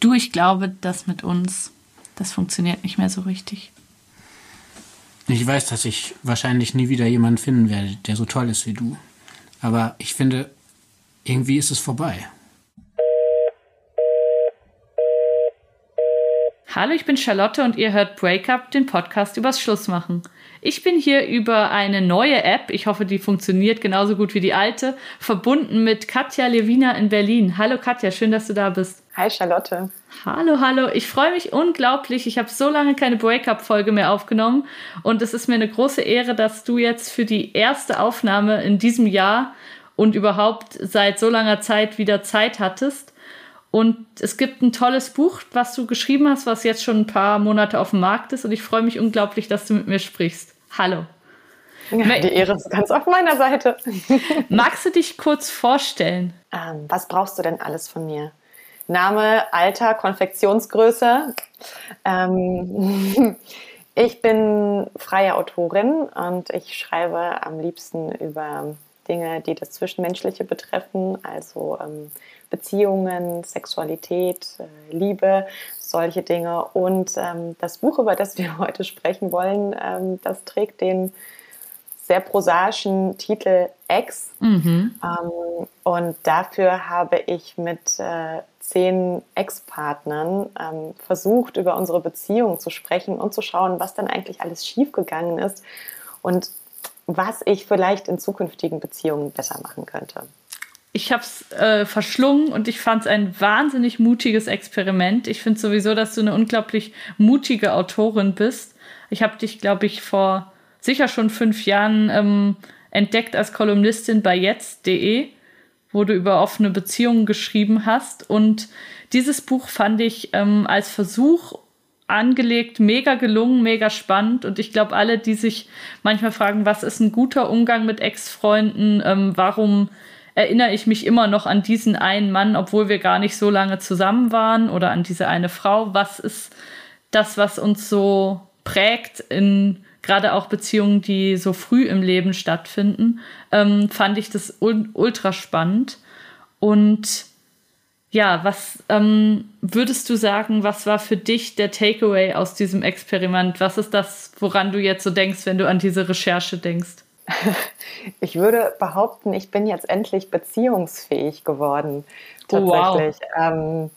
Du, ich glaube, das mit uns, das funktioniert nicht mehr so richtig. Ich weiß, dass ich wahrscheinlich nie wieder jemanden finden werde, der so toll ist wie du. Aber ich finde, irgendwie ist es vorbei. Hallo, ich bin Charlotte und ihr hört Breakup, den Podcast übers Schlussmachen. Ich bin hier über eine neue App, ich hoffe, die funktioniert genauso gut wie die alte, verbunden mit Katja Lewina in Berlin. Hallo Katja, schön, dass du da bist. Hi Charlotte. Hallo, hallo. Ich freue mich unglaublich. Ich habe so lange keine Breakup-Folge mehr aufgenommen und es ist mir eine große Ehre, dass du jetzt für die erste Aufnahme in diesem Jahr und überhaupt seit so langer Zeit wieder Zeit hattest. Und es gibt ein tolles Buch, was du geschrieben hast, was jetzt schon ein paar Monate auf dem Markt ist. Und ich freue mich unglaublich, dass du mit mir sprichst. Hallo. Ja, die Ehre ist ganz auf meiner Seite. Magst du dich kurz vorstellen? Ähm, was brauchst du denn alles von mir? Name, Alter, Konfektionsgröße. Ähm, ich bin freie Autorin und ich schreibe am liebsten über Dinge, die das Zwischenmenschliche betreffen, also ähm, Beziehungen, Sexualität, äh, Liebe, solche Dinge. Und ähm, das Buch, über das wir heute sprechen wollen, ähm, das trägt den sehr prosaischen Titel Ex. Mhm. Ähm, und dafür habe ich mit äh, zehn Ex-Partnern ähm, versucht, über unsere Beziehung zu sprechen und zu schauen, was dann eigentlich alles schiefgegangen ist und was ich vielleicht in zukünftigen Beziehungen besser machen könnte ich habe es äh, verschlungen und ich fand es ein wahnsinnig mutiges Experiment. Ich finde sowieso, dass du eine unglaublich mutige Autorin bist. Ich habe dich, glaube ich, vor sicher schon fünf Jahren ähm, entdeckt als Kolumnistin bei jetzt.de, wo du über offene Beziehungen geschrieben hast. Und dieses Buch fand ich ähm, als Versuch angelegt, mega gelungen, mega spannend. Und ich glaube, alle, die sich manchmal fragen, was ist ein guter Umgang mit Ex-Freunden, ähm, warum erinnere ich mich immer noch an diesen einen Mann, obwohl wir gar nicht so lange zusammen waren oder an diese eine Frau. Was ist das, was uns so prägt in gerade auch Beziehungen, die so früh im Leben stattfinden, ähm, fand ich das ultra spannend. Und ja, was ähm, würdest du sagen, was war für dich der Takeaway aus diesem Experiment? Was ist das, woran du jetzt so denkst, wenn du an diese Recherche denkst? Ich würde behaupten, ich bin jetzt endlich beziehungsfähig geworden. Tatsächlich. Oh, wow. ähm,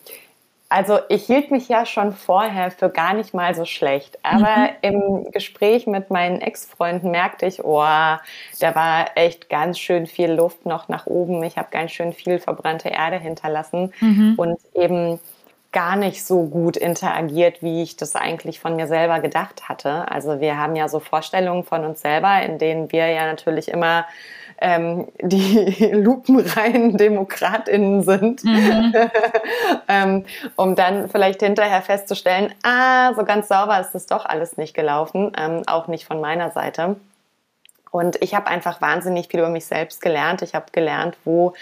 also ich hielt mich ja schon vorher für gar nicht mal so schlecht. Aber mhm. im Gespräch mit meinen Ex-Freunden merkte ich, oh, da war echt ganz schön viel Luft noch nach oben. Ich habe ganz schön viel verbrannte Erde hinterlassen. Mhm. Und eben gar nicht so gut interagiert, wie ich das eigentlich von mir selber gedacht hatte. Also wir haben ja so Vorstellungen von uns selber, in denen wir ja natürlich immer ähm, die lupenreinen DemokratInnen sind, mhm. ähm, um dann vielleicht hinterher festzustellen, ah, so ganz sauber ist das doch alles nicht gelaufen, ähm, auch nicht von meiner Seite. Und ich habe einfach wahnsinnig viel über mich selbst gelernt. Ich habe gelernt, wo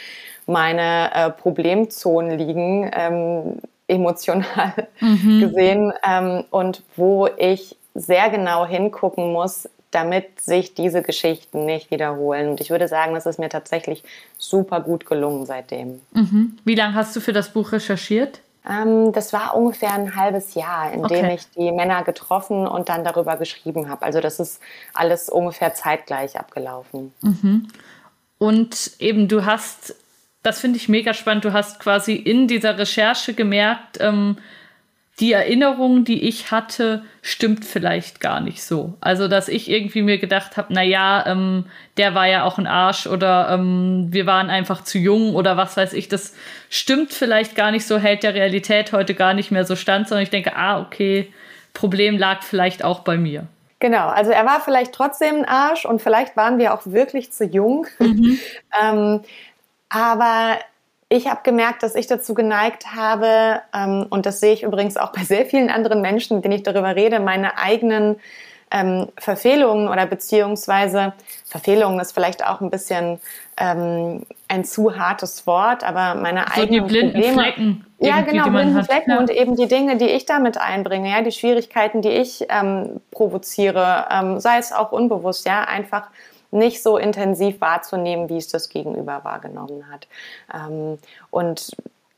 meine äh, Problemzonen liegen, ähm, emotional mhm. gesehen ähm, und wo ich sehr genau hingucken muss, damit sich diese Geschichten nicht wiederholen. Und ich würde sagen, das ist mir tatsächlich super gut gelungen seitdem. Mhm. Wie lange hast du für das Buch recherchiert? Ähm, das war ungefähr ein halbes Jahr, in okay. dem ich die Männer getroffen und dann darüber geschrieben habe. Also das ist alles ungefähr zeitgleich abgelaufen. Mhm. Und eben, du hast das finde ich mega spannend. Du hast quasi in dieser Recherche gemerkt, ähm, die Erinnerung, die ich hatte, stimmt vielleicht gar nicht so. Also, dass ich irgendwie mir gedacht habe, na ja, ähm, der war ja auch ein Arsch oder ähm, wir waren einfach zu jung oder was weiß ich, das stimmt vielleicht gar nicht so, hält der Realität heute gar nicht mehr so stand, sondern ich denke, ah, okay, Problem lag vielleicht auch bei mir. Genau, also er war vielleicht trotzdem ein Arsch und vielleicht waren wir auch wirklich zu jung. Mhm. ähm, aber ich habe gemerkt, dass ich dazu geneigt habe, ähm, und das sehe ich übrigens auch bei sehr vielen anderen Menschen, mit denen ich darüber rede, meine eigenen ähm, Verfehlungen oder beziehungsweise Verfehlungen ist vielleicht auch ein bisschen ähm, ein zu hartes Wort, aber meine so eigenen die blinden Probleme, Flecken. Ja, genau, blinden Flecken ja. und eben die Dinge, die ich damit einbringe, ja, die Schwierigkeiten, die ich ähm, provoziere, ähm, sei es auch unbewusst, ja, einfach nicht so intensiv wahrzunehmen, wie es das Gegenüber wahrgenommen hat. Ähm, und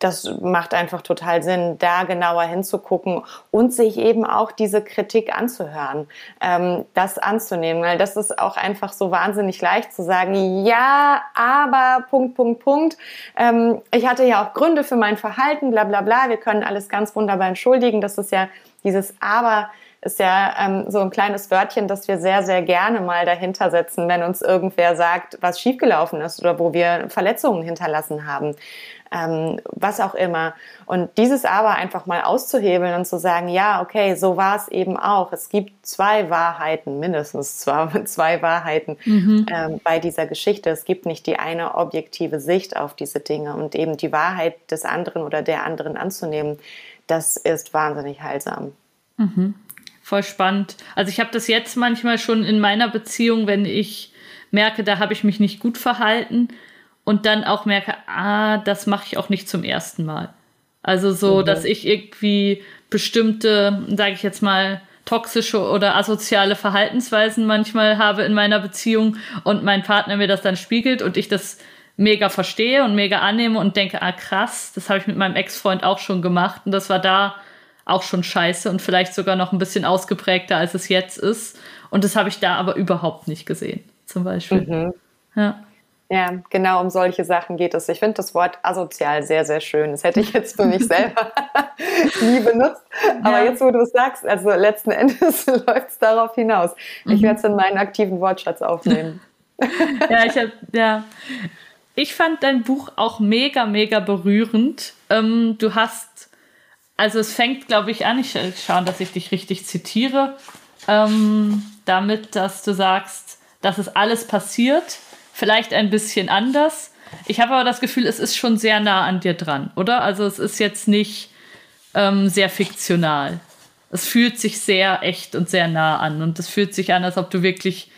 das macht einfach total Sinn, da genauer hinzugucken und sich eben auch diese Kritik anzuhören, ähm, das anzunehmen, weil das ist auch einfach so wahnsinnig leicht zu sagen, ja, aber Punkt, Punkt, Punkt. Ähm, ich hatte ja auch Gründe für mein Verhalten, bla bla bla. Wir können alles ganz wunderbar entschuldigen. Das ist ja dieses Aber ist ja ähm, so ein kleines Wörtchen, das wir sehr, sehr gerne mal dahinter setzen, wenn uns irgendwer sagt, was schiefgelaufen ist oder wo wir Verletzungen hinterlassen haben ähm, was auch immer. Und dieses aber einfach mal auszuhebeln und zu sagen, ja, okay, so war es eben auch. Es gibt zwei Wahrheiten, mindestens zwei, zwei Wahrheiten mhm. ähm, bei dieser Geschichte. Es gibt nicht die eine objektive Sicht auf diese Dinge und eben die Wahrheit des anderen oder der anderen anzunehmen, das ist wahnsinnig heilsam. Mhm. Voll spannend. Also ich habe das jetzt manchmal schon in meiner Beziehung, wenn ich merke, da habe ich mich nicht gut verhalten, und dann auch merke, ah, das mache ich auch nicht zum ersten Mal. Also so, mhm. dass ich irgendwie bestimmte, sage ich jetzt mal, toxische oder asoziale Verhaltensweisen manchmal habe in meiner Beziehung und mein Partner mir das dann spiegelt und ich das mega verstehe und mega annehme und denke, ah krass, das habe ich mit meinem Ex-Freund auch schon gemacht und das war da auch schon scheiße und vielleicht sogar noch ein bisschen ausgeprägter, als es jetzt ist. Und das habe ich da aber überhaupt nicht gesehen, zum Beispiel. Mhm. Ja. Ja, genau um solche Sachen geht es. Ich finde das Wort asozial sehr, sehr schön. Das hätte ich jetzt für mich selber nie benutzt. Aber ja. jetzt, wo du es sagst, also letzten Endes läuft es darauf hinaus. Ich mhm. werde es in meinen aktiven Wortschatz aufnehmen. ja, ich habe, ja. Ich fand dein Buch auch mega, mega berührend. Ähm, du hast, also es fängt, glaube ich, an, ich schaue, dass ich dich richtig zitiere, ähm, damit, dass du sagst, dass es alles passiert vielleicht ein bisschen anders. Ich habe aber das Gefühl, es ist schon sehr nah an dir dran, oder? Also es ist jetzt nicht ähm, sehr fiktional. Es fühlt sich sehr echt und sehr nah an. Und es fühlt sich an, als ob du wirklich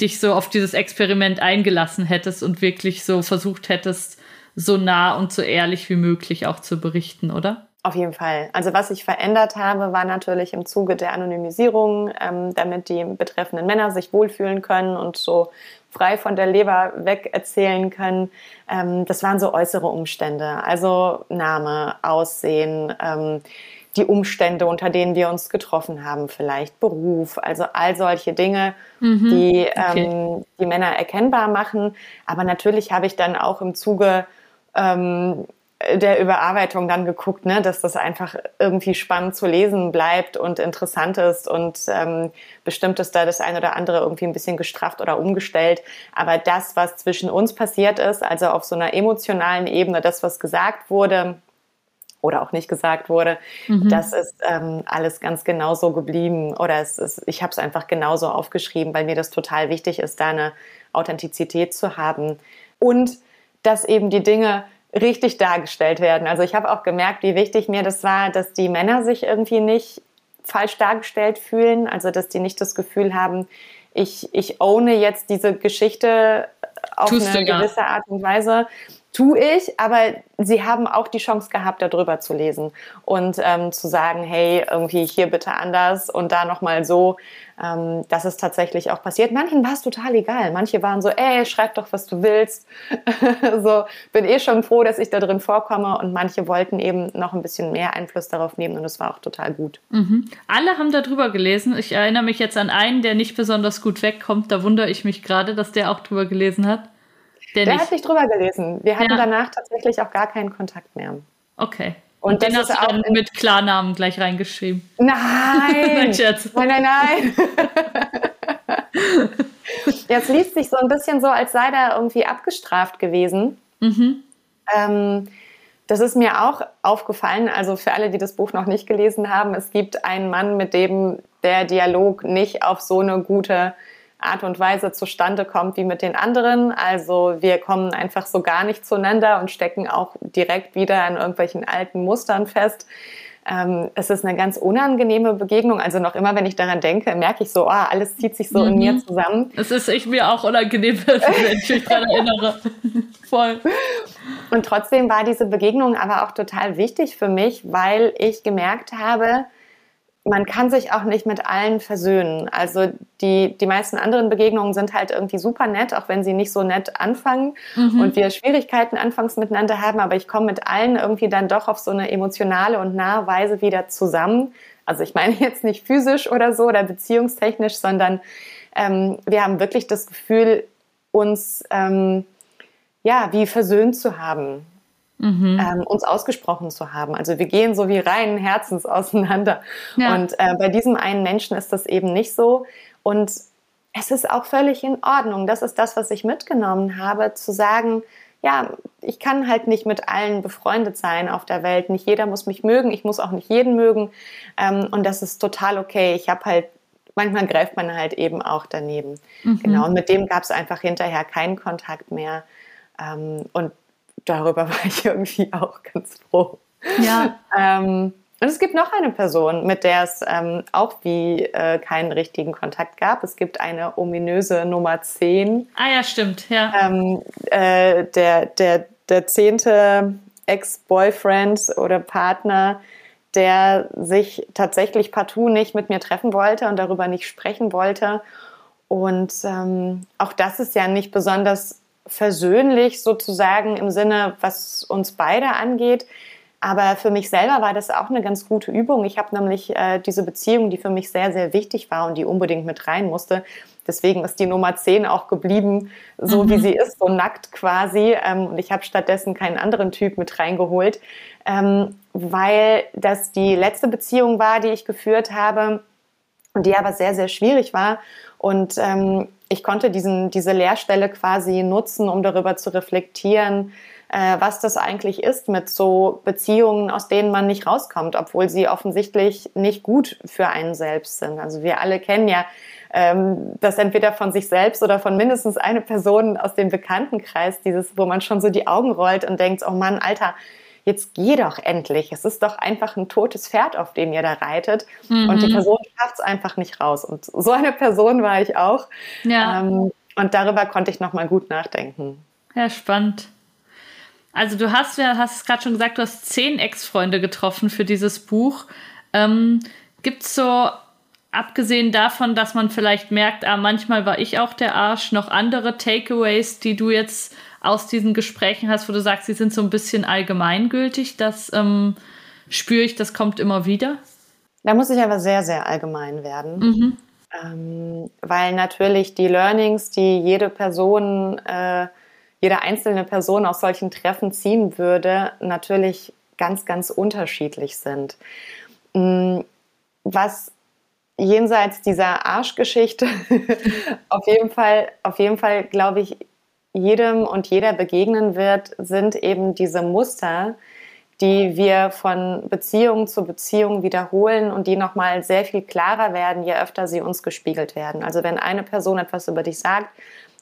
dich so auf dieses Experiment eingelassen hättest und wirklich so versucht hättest, so nah und so ehrlich wie möglich auch zu berichten, oder? Auf jeden Fall. Also was ich verändert habe, war natürlich im Zuge der Anonymisierung, ähm, damit die betreffenden Männer sich wohlfühlen können und so frei von der Leber weg erzählen können. Ähm, das waren so äußere Umstände, also Name, Aussehen, ähm, die Umstände, unter denen wir uns getroffen haben, vielleicht Beruf, also all solche Dinge, mhm, die okay. ähm, die Männer erkennbar machen. Aber natürlich habe ich dann auch im Zuge ähm, der Überarbeitung dann geguckt, ne, dass das einfach irgendwie spannend zu lesen bleibt und interessant ist und ähm, bestimmt ist da das eine oder andere irgendwie ein bisschen gestrafft oder umgestellt. Aber das, was zwischen uns passiert ist, also auf so einer emotionalen Ebene, das, was gesagt wurde oder auch nicht gesagt wurde, mhm. das ist ähm, alles ganz genauso geblieben oder es ist, ich habe es einfach genauso aufgeschrieben, weil mir das total wichtig ist, da eine Authentizität zu haben und dass eben die Dinge richtig dargestellt werden. Also ich habe auch gemerkt, wie wichtig mir das war, dass die Männer sich irgendwie nicht falsch dargestellt fühlen, also dass die nicht das Gefühl haben, ich, ich owne jetzt diese Geschichte auf Tust eine gewisse Art und Weise, tue ich, aber sie haben auch die Chance gehabt, darüber zu lesen und ähm, zu sagen, hey, irgendwie hier bitte anders und da nochmal so. Ähm, das ist tatsächlich auch passiert. Manchen war es total egal. Manche waren so, ey, schreib doch, was du willst. so, bin eh schon froh, dass ich da drin vorkomme. Und manche wollten eben noch ein bisschen mehr Einfluss darauf nehmen und es war auch total gut. Mhm. Alle haben darüber gelesen. Ich erinnere mich jetzt an einen, der nicht besonders gut wegkommt. Da wundere ich mich gerade, dass der auch drüber gelesen hat. Der, der hat nicht drüber gelesen. Wir hatten ja. danach tatsächlich auch gar keinen Kontakt mehr. Okay. Und, Und den hast du dann mit Klarnamen gleich reingeschrieben. Nein! nein, nein, nein. Jetzt liest sich so ein bisschen so, als sei der irgendwie abgestraft gewesen. Mhm. Ähm, das ist mir auch aufgefallen. Also für alle, die das Buch noch nicht gelesen haben, es gibt einen Mann, mit dem der Dialog nicht auf so eine gute Art und Weise zustande kommt wie mit den anderen. Also wir kommen einfach so gar nicht zueinander und stecken auch direkt wieder an irgendwelchen alten Mustern fest. Ähm, es ist eine ganz unangenehme Begegnung. Also noch immer, wenn ich daran denke, merke ich so, oh, alles zieht sich so mhm. in mir mhm. zusammen. Es ist ich mir auch unangenehm, wenn ich mich daran erinnere. Voll. Und trotzdem war diese Begegnung aber auch total wichtig für mich, weil ich gemerkt habe, man kann sich auch nicht mit allen versöhnen. Also die, die meisten anderen Begegnungen sind halt irgendwie super nett, auch wenn sie nicht so nett anfangen mhm. und wir Schwierigkeiten anfangs miteinander haben. Aber ich komme mit allen irgendwie dann doch auf so eine emotionale und nahe Weise wieder zusammen. Also ich meine jetzt nicht physisch oder so oder beziehungstechnisch, sondern ähm, wir haben wirklich das Gefühl, uns ähm, ja wie versöhnt zu haben mhm. ähm, uns ausgesprochen zu haben. Also wir gehen so wie reinen Herzens auseinander. Ja. Und äh, bei diesem einen Menschen ist das eben nicht so. Und es ist auch völlig in Ordnung. Das ist das, was ich mitgenommen habe, zu sagen, ja, ich kann halt nicht mit allen befreundet sein auf der Welt. Nicht jeder muss mich mögen, ich muss auch nicht jeden mögen. Ähm, und das ist total okay. Ich habe halt, manchmal greift man halt eben auch daneben. Mhm. Genau, und mit dem gab es einfach hinterher keinen Kontakt mehr. Ähm, und darüber war ich irgendwie auch ganz froh. Ja. ähm, und es gibt noch eine Person, mit der es ähm, auch wie äh, keinen richtigen Kontakt gab. Es gibt eine ominöse Nummer 10. Ah ja, stimmt, ja. Ähm, äh, der, der, der zehnte Ex-Boyfriend oder Partner, der sich tatsächlich partout nicht mit mir treffen wollte und darüber nicht sprechen wollte. Und ähm, auch das ist ja nicht besonders versöhnlich sozusagen im Sinne, was uns beide angeht. Aber für mich selber war das auch eine ganz gute Übung. Ich habe nämlich äh, diese Beziehung, die für mich sehr, sehr wichtig war und die unbedingt mit rein musste. Deswegen ist die Nummer 10 auch geblieben, so mhm. wie sie ist, so nackt quasi. Ähm, und ich habe stattdessen keinen anderen Typ mit reingeholt, ähm, weil das die letzte Beziehung war, die ich geführt habe und die aber sehr, sehr schwierig war. Und ähm, ich konnte diesen, diese Lehrstelle quasi nutzen, um darüber zu reflektieren, äh, was das eigentlich ist mit so Beziehungen, aus denen man nicht rauskommt, obwohl sie offensichtlich nicht gut für einen selbst sind. Also wir alle kennen ja ähm, das entweder von sich selbst oder von mindestens einer Person aus dem Bekanntenkreis, dieses, wo man schon so die Augen rollt und denkt, oh Mann, Alter, jetzt geh doch endlich. Es ist doch einfach ein totes Pferd, auf dem ihr da reitet. Mhm. Und die mhm. Person schafft es einfach nicht raus. Und so eine Person war ich auch. Ja. Ähm, und darüber konnte ich nochmal gut nachdenken. Ja, spannend. Also du hast ja, hast es gerade schon gesagt, du hast zehn Ex-Freunde getroffen für dieses Buch. Ähm, Gibt es so, abgesehen davon, dass man vielleicht merkt, ah, manchmal war ich auch der Arsch, noch andere Takeaways, die du jetzt aus diesen Gesprächen hast, wo du sagst, sie sind so ein bisschen allgemeingültig, das ähm, spüre ich, das kommt immer wieder? Da muss ich aber sehr, sehr allgemein werden. Mhm. Ähm, weil natürlich die Learnings, die jede Person, äh, jede einzelne Person aus solchen Treffen ziehen würde, natürlich ganz, ganz unterschiedlich sind. Mm, was jenseits dieser Arschgeschichte auf jeden Fall, auf jeden Fall, glaube ich, jedem und jeder begegnen wird, sind eben diese Muster, die wir von Beziehung zu Beziehung wiederholen und die nochmal sehr viel klarer werden, je öfter sie uns gespiegelt werden. Also wenn eine Person etwas über dich sagt,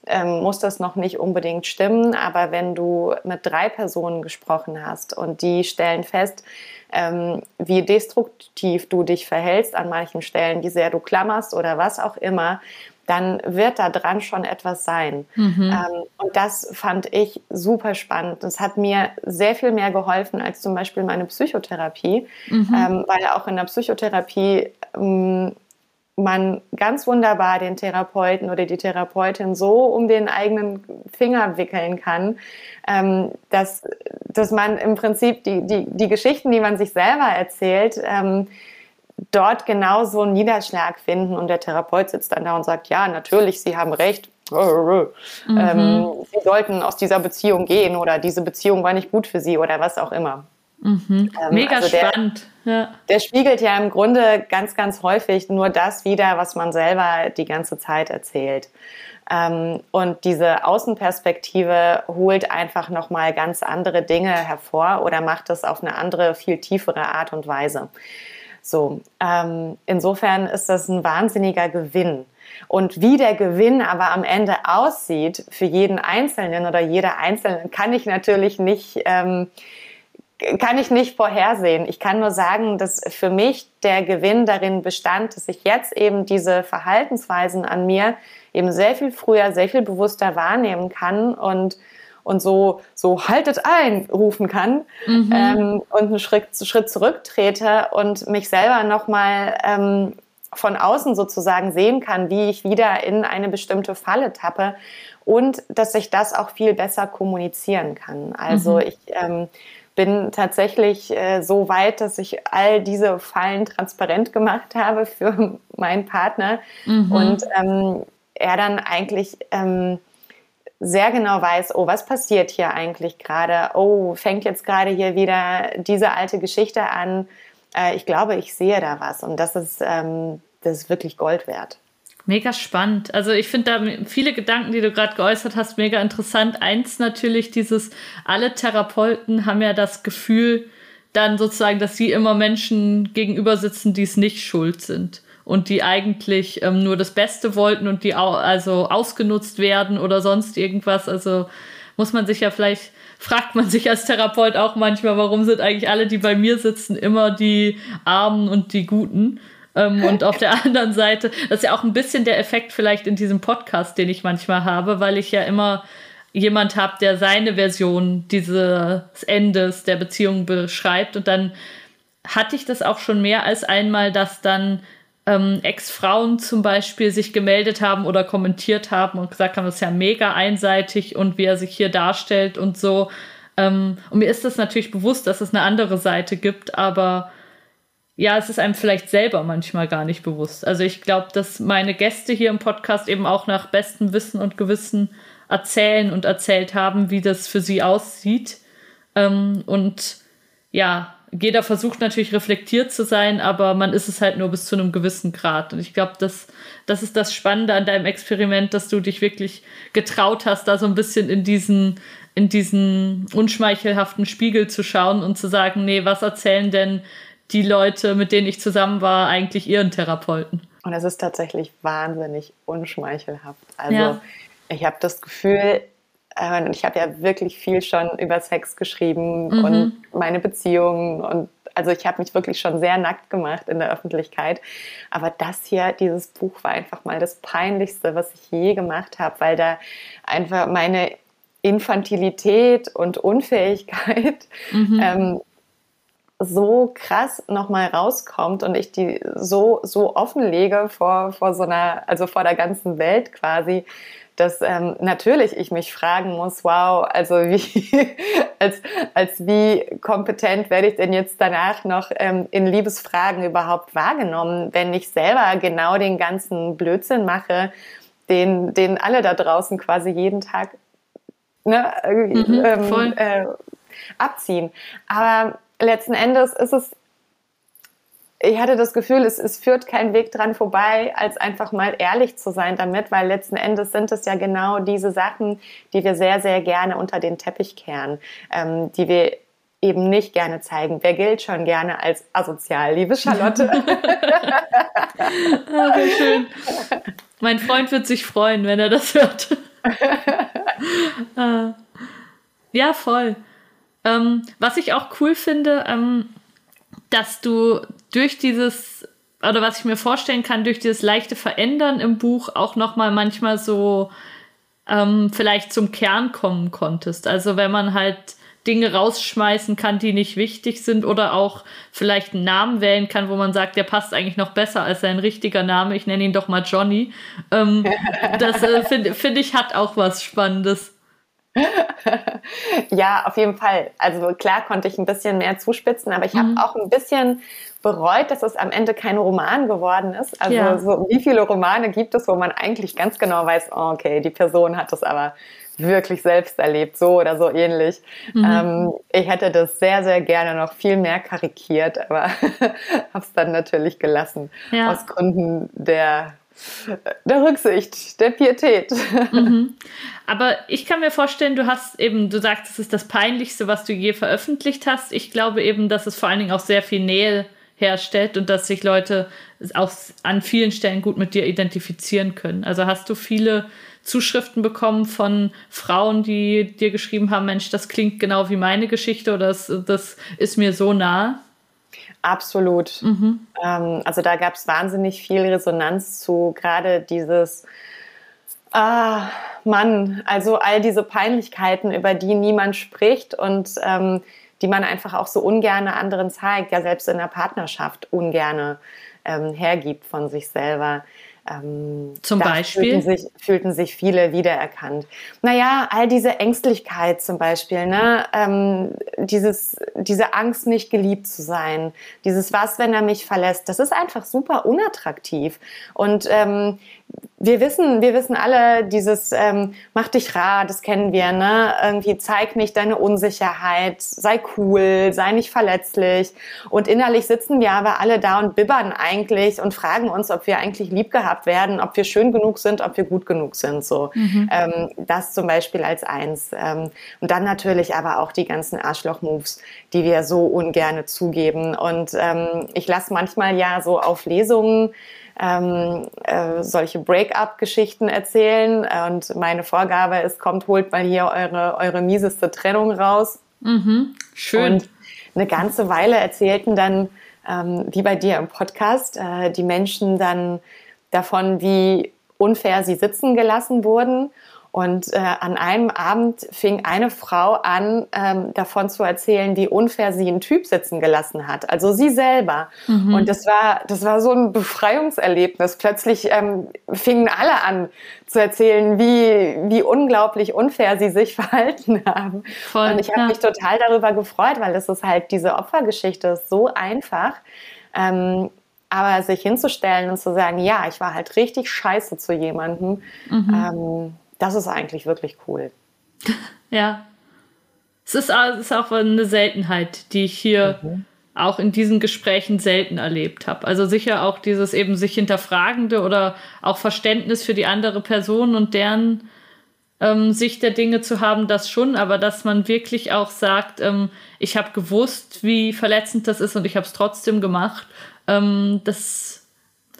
ähm, muss das noch nicht unbedingt stimmen, aber wenn du mit drei Personen gesprochen hast und die stellen fest, ähm, wie destruktiv du dich verhältst an manchen Stellen, wie sehr du klammerst oder was auch immer, dann wird da dran schon etwas sein. Mhm. Ähm, und das fand ich super spannend. Das hat mir sehr viel mehr geholfen als zum Beispiel meine Psychotherapie, mhm. ähm, weil auch in der Psychotherapie ähm, man ganz wunderbar den Therapeuten oder die Therapeutin so um den eigenen Finger wickeln kann, ähm, dass, dass man im Prinzip die, die, die Geschichten, die man sich selber erzählt, ähm, dort genauso einen Niederschlag finden und der Therapeut sitzt dann da und sagt, ja, natürlich, Sie haben recht. Mhm. Ähm, Sie sollten aus dieser Beziehung gehen oder diese Beziehung war nicht gut für Sie oder was auch immer. Mhm. Ähm, Mega also der, spannend. Ja. Der spiegelt ja im Grunde ganz, ganz häufig nur das wieder, was man selber die ganze Zeit erzählt. Ähm, und diese Außenperspektive holt einfach nochmal ganz andere Dinge hervor oder macht es auf eine andere, viel tiefere Art und Weise. So, ähm, insofern ist das ein wahnsinniger Gewinn. Und wie der Gewinn aber am Ende aussieht für jeden Einzelnen oder jeder Einzelnen, kann ich natürlich nicht, ähm, kann ich nicht vorhersehen. Ich kann nur sagen, dass für mich der Gewinn darin bestand, dass ich jetzt eben diese Verhaltensweisen an mir eben sehr viel früher, sehr viel bewusster wahrnehmen kann und und so, so haltet ein rufen kann mhm. ähm, und einen Schritt, Schritt zurücktrete und mich selber nochmal ähm, von außen sozusagen sehen kann, wie ich wieder in eine bestimmte Falle tappe und dass ich das auch viel besser kommunizieren kann. Also mhm. ich ähm, bin tatsächlich äh, so weit, dass ich all diese Fallen transparent gemacht habe für meinen Partner mhm. und ähm, er dann eigentlich ähm, sehr genau weiß, oh, was passiert hier eigentlich gerade? Oh, fängt jetzt gerade hier wieder diese alte Geschichte an? Äh, ich glaube, ich sehe da was und das ist, ähm, das ist wirklich Gold wert. Mega spannend. Also ich finde da viele Gedanken, die du gerade geäußert hast, mega interessant. Eins natürlich dieses, alle Therapeuten haben ja das Gefühl, dann sozusagen, dass sie immer Menschen gegenüber sitzen, die es nicht schuld sind und die eigentlich ähm, nur das Beste wollten und die au also ausgenutzt werden oder sonst irgendwas. Also muss man sich ja vielleicht, fragt man sich als Therapeut auch manchmal, warum sind eigentlich alle, die bei mir sitzen, immer die Armen und die Guten. Ähm, und auf der anderen Seite, das ist ja auch ein bisschen der Effekt vielleicht in diesem Podcast, den ich manchmal habe, weil ich ja immer jemand habe, der seine Version dieses Endes der Beziehung beschreibt. Und dann hatte ich das auch schon mehr als einmal, dass dann ähm, Ex-Frauen zum Beispiel sich gemeldet haben oder kommentiert haben und gesagt haben, das ist ja mega einseitig und wie er sich hier darstellt und so. Ähm, und mir ist das natürlich bewusst, dass es eine andere Seite gibt, aber ja, es ist einem vielleicht selber manchmal gar nicht bewusst. Also ich glaube, dass meine Gäste hier im Podcast eben auch nach bestem Wissen und Gewissen erzählen und erzählt haben, wie das für sie aussieht. Ähm, und ja, jeder versucht natürlich reflektiert zu sein, aber man ist es halt nur bis zu einem gewissen Grad. Und ich glaube, das, das ist das Spannende an deinem Experiment, dass du dich wirklich getraut hast, da so ein bisschen in diesen, in diesen unschmeichelhaften Spiegel zu schauen und zu sagen, nee, was erzählen denn die Leute, mit denen ich zusammen war, eigentlich ihren Therapeuten? Und es ist tatsächlich wahnsinnig unschmeichelhaft. Also ja. ich habe das Gefühl, äh, ich habe ja wirklich viel schon über Sex geschrieben mhm. und meine Beziehungen und also ich habe mich wirklich schon sehr nackt gemacht in der Öffentlichkeit. Aber das hier, dieses Buch war einfach mal das Peinlichste, was ich je gemacht habe, weil da einfach meine Infantilität und Unfähigkeit mhm. ähm, so krass nochmal rauskommt und ich die so, so offenlege vor, vor so einer, also vor der ganzen Welt quasi, dass ähm, natürlich ich mich fragen muss, wow, also wie, als, als wie kompetent werde ich denn jetzt danach noch ähm, in Liebesfragen überhaupt wahrgenommen, wenn ich selber genau den ganzen Blödsinn mache, den, den alle da draußen quasi jeden Tag ne, mhm, ähm, äh, abziehen. Aber letzten Endes ist es ich hatte das Gefühl, es, es führt kein Weg dran vorbei, als einfach mal ehrlich zu sein damit, weil letzten Endes sind es ja genau diese Sachen, die wir sehr, sehr gerne unter den Teppich kehren, ähm, die wir eben nicht gerne zeigen. Wer gilt schon gerne als asozial, liebe Charlotte? ah, schön. Mein Freund wird sich freuen, wenn er das hört. ah. Ja, voll. Ähm, was ich auch cool finde, ähm, dass du durch dieses, oder was ich mir vorstellen kann, durch dieses leichte Verändern im Buch auch nochmal manchmal so ähm, vielleicht zum Kern kommen konntest. Also wenn man halt Dinge rausschmeißen kann, die nicht wichtig sind oder auch vielleicht einen Namen wählen kann, wo man sagt, der passt eigentlich noch besser als sein richtiger Name. Ich nenne ihn doch mal Johnny. Ähm, das äh, finde find ich hat auch was Spannendes. ja, auf jeden Fall. Also klar konnte ich ein bisschen mehr zuspitzen, aber ich habe mhm. auch ein bisschen bereut, dass es am Ende kein Roman geworden ist. Also ja. so, wie viele Romane gibt es, wo man eigentlich ganz genau weiß, oh, okay, die Person hat das aber wirklich selbst erlebt, so oder so ähnlich. Mhm. Ähm, ich hätte das sehr, sehr gerne noch viel mehr karikiert, aber habe es dann natürlich gelassen ja. aus Gründen der der Rücksicht, der Pietät. Mhm. Aber ich kann mir vorstellen, du hast eben, du sagst, es ist das Peinlichste, was du je veröffentlicht hast. Ich glaube eben, dass es vor allen Dingen auch sehr viel Nähe herstellt und dass sich Leute auch an vielen Stellen gut mit dir identifizieren können. Also hast du viele Zuschriften bekommen von Frauen, die dir geschrieben haben, Mensch, das klingt genau wie meine Geschichte oder das, das ist mir so nah? Absolut. Mhm. Ähm, also da gab es wahnsinnig viel Resonanz zu, gerade dieses Ah, Mann, also all diese Peinlichkeiten, über die niemand spricht und ähm, die man einfach auch so ungerne anderen zeigt, ja selbst in der Partnerschaft ungerne ähm, hergibt von sich selber. Ähm, zum Beispiel? Fühlten sich, fühlten sich viele wiedererkannt. Naja, all diese Ängstlichkeit zum Beispiel, ne? Ähm, dieses, diese Angst, nicht geliebt zu sein, dieses Was, wenn er mich verlässt, das ist einfach super unattraktiv. Und ähm, wir wissen, wir wissen alle, dieses ähm, mach dich rar, das kennen wir, ne? Irgendwie zeig nicht deine Unsicherheit, sei cool, sei nicht verletzlich. Und innerlich sitzen wir aber alle da und bibbern eigentlich und fragen uns, ob wir eigentlich lieb gehabt werden, ob wir schön genug sind, ob wir gut genug sind. So, mhm. ähm, das zum Beispiel als eins. Ähm, und dann natürlich aber auch die ganzen Arschloch-Moves, die wir so ungerne zugeben. Und ähm, ich lasse manchmal ja so auf Lesungen ähm, äh, solche Break-up-Geschichten erzählen. Und meine Vorgabe ist, kommt, holt mal hier eure, eure mieseste Trennung raus. Mhm, schön. Und eine ganze Weile erzählten dann, ähm, wie bei dir im Podcast, äh, die Menschen dann davon, wie unfair sie sitzen gelassen wurden und äh, an einem Abend fing eine Frau an, ähm, davon zu erzählen, wie unfair sie einen Typ sitzen gelassen hat. Also sie selber. Mhm. Und das war, das war so ein Befreiungserlebnis. Plötzlich ähm, fingen alle an zu erzählen, wie, wie unglaublich unfair sie sich verhalten haben. Voll, und ich habe ja. mich total darüber gefreut, weil das ist halt diese Opfergeschichte ist so einfach. Ähm, aber sich hinzustellen und zu sagen, ja, ich war halt richtig scheiße zu jemandem, mhm. ähm, das ist eigentlich wirklich cool. ja. Es ist, es ist auch eine Seltenheit, die ich hier mhm. auch in diesen Gesprächen selten erlebt habe. Also sicher auch dieses eben sich hinterfragende oder auch Verständnis für die andere Person und deren ähm, Sicht der Dinge zu haben, das schon, aber dass man wirklich auch sagt, ähm, ich habe gewusst, wie verletzend das ist und ich habe es trotzdem gemacht, ähm, das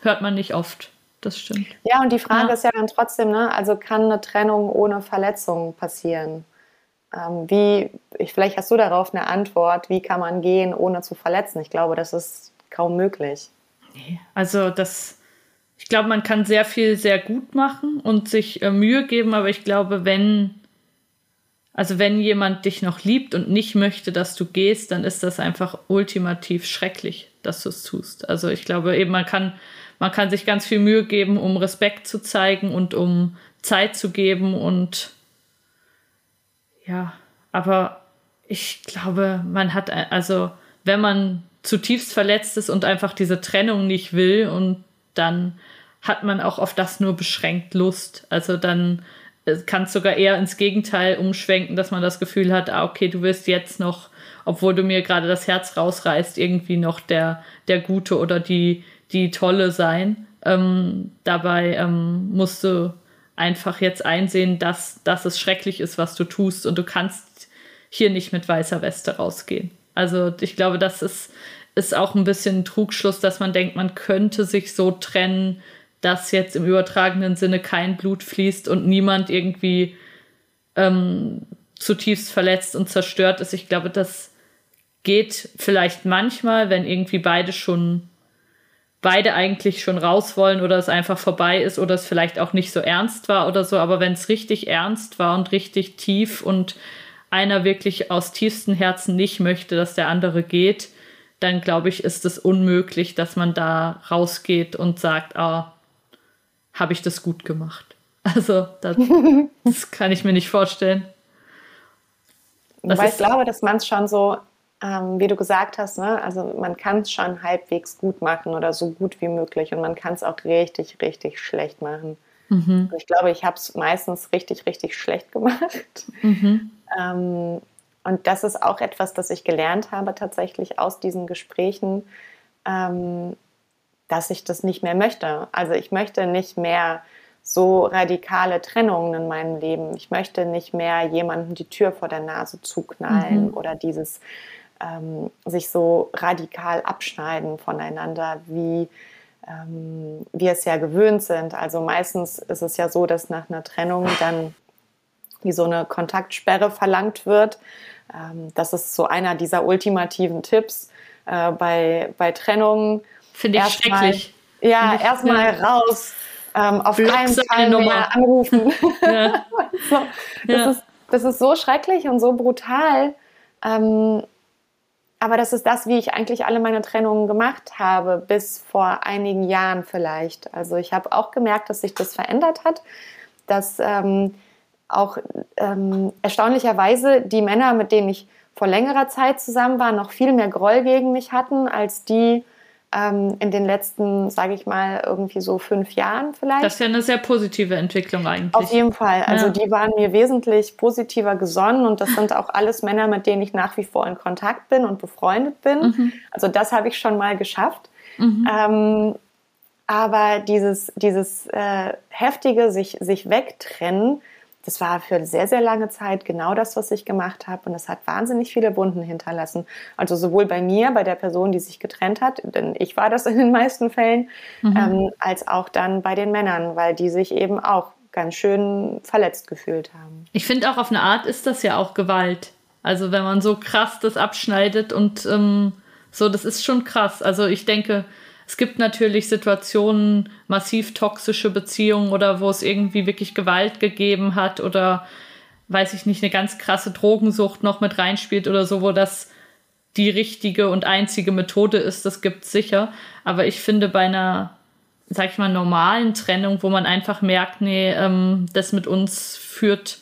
hört man nicht oft das stimmt. Ja, und die Frage ja. ist ja dann trotzdem, ne, also kann eine Trennung ohne Verletzung passieren? Ähm, wie, ich, vielleicht hast du darauf eine Antwort, wie kann man gehen, ohne zu verletzen? Ich glaube, das ist kaum möglich. Nee, also das, ich glaube, man kann sehr viel sehr gut machen und sich äh, Mühe geben, aber ich glaube, wenn, also wenn jemand dich noch liebt und nicht möchte, dass du gehst, dann ist das einfach ultimativ schrecklich, dass du es tust. Also ich glaube eben, man kann man kann sich ganz viel Mühe geben, um Respekt zu zeigen und um Zeit zu geben und ja, aber ich glaube, man hat also, wenn man zutiefst verletzt ist und einfach diese Trennung nicht will und dann hat man auch auf das nur beschränkt Lust. Also dann äh, kann es sogar eher ins Gegenteil umschwenken, dass man das Gefühl hat, ah, okay, du wirst jetzt noch, obwohl du mir gerade das Herz rausreißt, irgendwie noch der, der Gute oder die, die Tolle sein. Ähm, dabei ähm, musst du einfach jetzt einsehen, dass, dass es schrecklich ist, was du tust und du kannst hier nicht mit weißer Weste rausgehen. Also ich glaube, das ist, ist auch ein bisschen ein Trugschluss, dass man denkt, man könnte sich so trennen, dass jetzt im übertragenen Sinne kein Blut fließt und niemand irgendwie ähm, zutiefst verletzt und zerstört ist. Ich glaube, das geht vielleicht manchmal, wenn irgendwie beide schon beide eigentlich schon raus wollen oder es einfach vorbei ist oder es vielleicht auch nicht so ernst war oder so. Aber wenn es richtig ernst war und richtig tief und einer wirklich aus tiefstem Herzen nicht möchte, dass der andere geht, dann glaube ich, ist es unmöglich, dass man da rausgeht und sagt, ah, habe ich das gut gemacht. Also das, das kann ich mir nicht vorstellen. Das Weil ich glaube, dass man es schon so ähm, wie du gesagt hast, ne? also man kann es schon halbwegs gut machen oder so gut wie möglich und man kann es auch richtig, richtig schlecht machen. Mhm. Ich glaube, ich habe es meistens richtig, richtig schlecht gemacht. Mhm. Ähm, und das ist auch etwas, das ich gelernt habe tatsächlich aus diesen Gesprächen, ähm, dass ich das nicht mehr möchte. Also ich möchte nicht mehr so radikale Trennungen in meinem Leben. Ich möchte nicht mehr jemandem die Tür vor der Nase zuknallen mhm. oder dieses ähm, sich so radikal abschneiden voneinander, wie ähm, wir es ja gewöhnt sind. Also meistens ist es ja so, dass nach einer Trennung dann wie so eine Kontaktsperre verlangt wird. Ähm, das ist so einer dieser ultimativen Tipps äh, bei, bei Trennungen. Finde ich schrecklich. Mal, ja, erstmal raus ähm, auf keinen Fall Nummer. mehr anrufen. Ja. so, das, ja. ist, das ist so schrecklich und so brutal. Ähm, aber das ist das, wie ich eigentlich alle meine Trennungen gemacht habe, bis vor einigen Jahren vielleicht. Also ich habe auch gemerkt, dass sich das verändert hat, dass ähm, auch ähm, erstaunlicherweise die Männer, mit denen ich vor längerer Zeit zusammen war, noch viel mehr Groll gegen mich hatten, als die, ähm, in den letzten, sage ich mal, irgendwie so fünf Jahren vielleicht. Das ist ja eine sehr positive Entwicklung eigentlich. Auf jeden Fall. Also ja. die waren mir wesentlich positiver gesonnen und das sind auch alles Männer, mit denen ich nach wie vor in Kontakt bin und befreundet bin. Mhm. Also das habe ich schon mal geschafft. Mhm. Ähm, aber dieses, dieses äh, heftige sich, sich wegtrennen, das war für sehr, sehr lange Zeit genau das, was ich gemacht habe. Und es hat wahnsinnig viele Wunden hinterlassen. Also sowohl bei mir, bei der Person, die sich getrennt hat, denn ich war das in den meisten Fällen, mhm. ähm, als auch dann bei den Männern, weil die sich eben auch ganz schön verletzt gefühlt haben. Ich finde auch auf eine Art ist das ja auch Gewalt. Also wenn man so krass das abschneidet und ähm, so, das ist schon krass. Also ich denke, es gibt natürlich Situationen, massiv toxische Beziehungen oder wo es irgendwie wirklich Gewalt gegeben hat oder weiß ich nicht, eine ganz krasse Drogensucht noch mit reinspielt oder so, wo das die richtige und einzige Methode ist, das gibt es sicher. Aber ich finde bei einer, sag ich mal, normalen Trennung, wo man einfach merkt, nee, ähm, das mit uns führt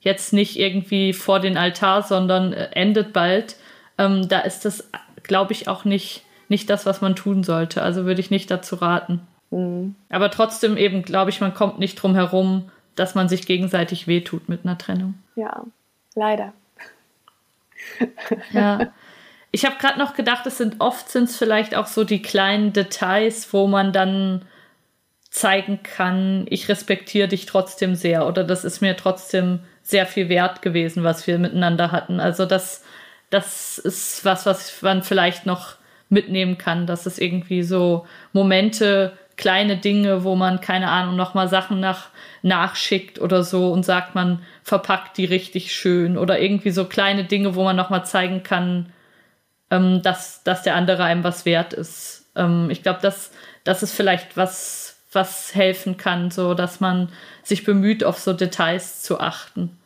jetzt nicht irgendwie vor den Altar, sondern äh, endet bald, ähm, da ist das, glaube ich, auch nicht nicht das, was man tun sollte. Also würde ich nicht dazu raten. Mhm. Aber trotzdem eben, glaube ich, man kommt nicht drum herum, dass man sich gegenseitig wehtut mit einer Trennung. Ja, leider. ja. Ich habe gerade noch gedacht, es sind oft sind es vielleicht auch so die kleinen Details, wo man dann zeigen kann, ich respektiere dich trotzdem sehr oder das ist mir trotzdem sehr viel wert gewesen, was wir miteinander hatten. Also das, das ist was, was man vielleicht noch mitnehmen kann, dass es irgendwie so Momente, kleine Dinge, wo man, keine Ahnung, nochmal Sachen nach, nachschickt oder so und sagt, man verpackt die richtig schön oder irgendwie so kleine Dinge, wo man nochmal zeigen kann, ähm, dass, dass der andere einem was wert ist. Ähm, ich glaube, das, das ist vielleicht was, was helfen kann, so dass man sich bemüht, auf so Details zu achten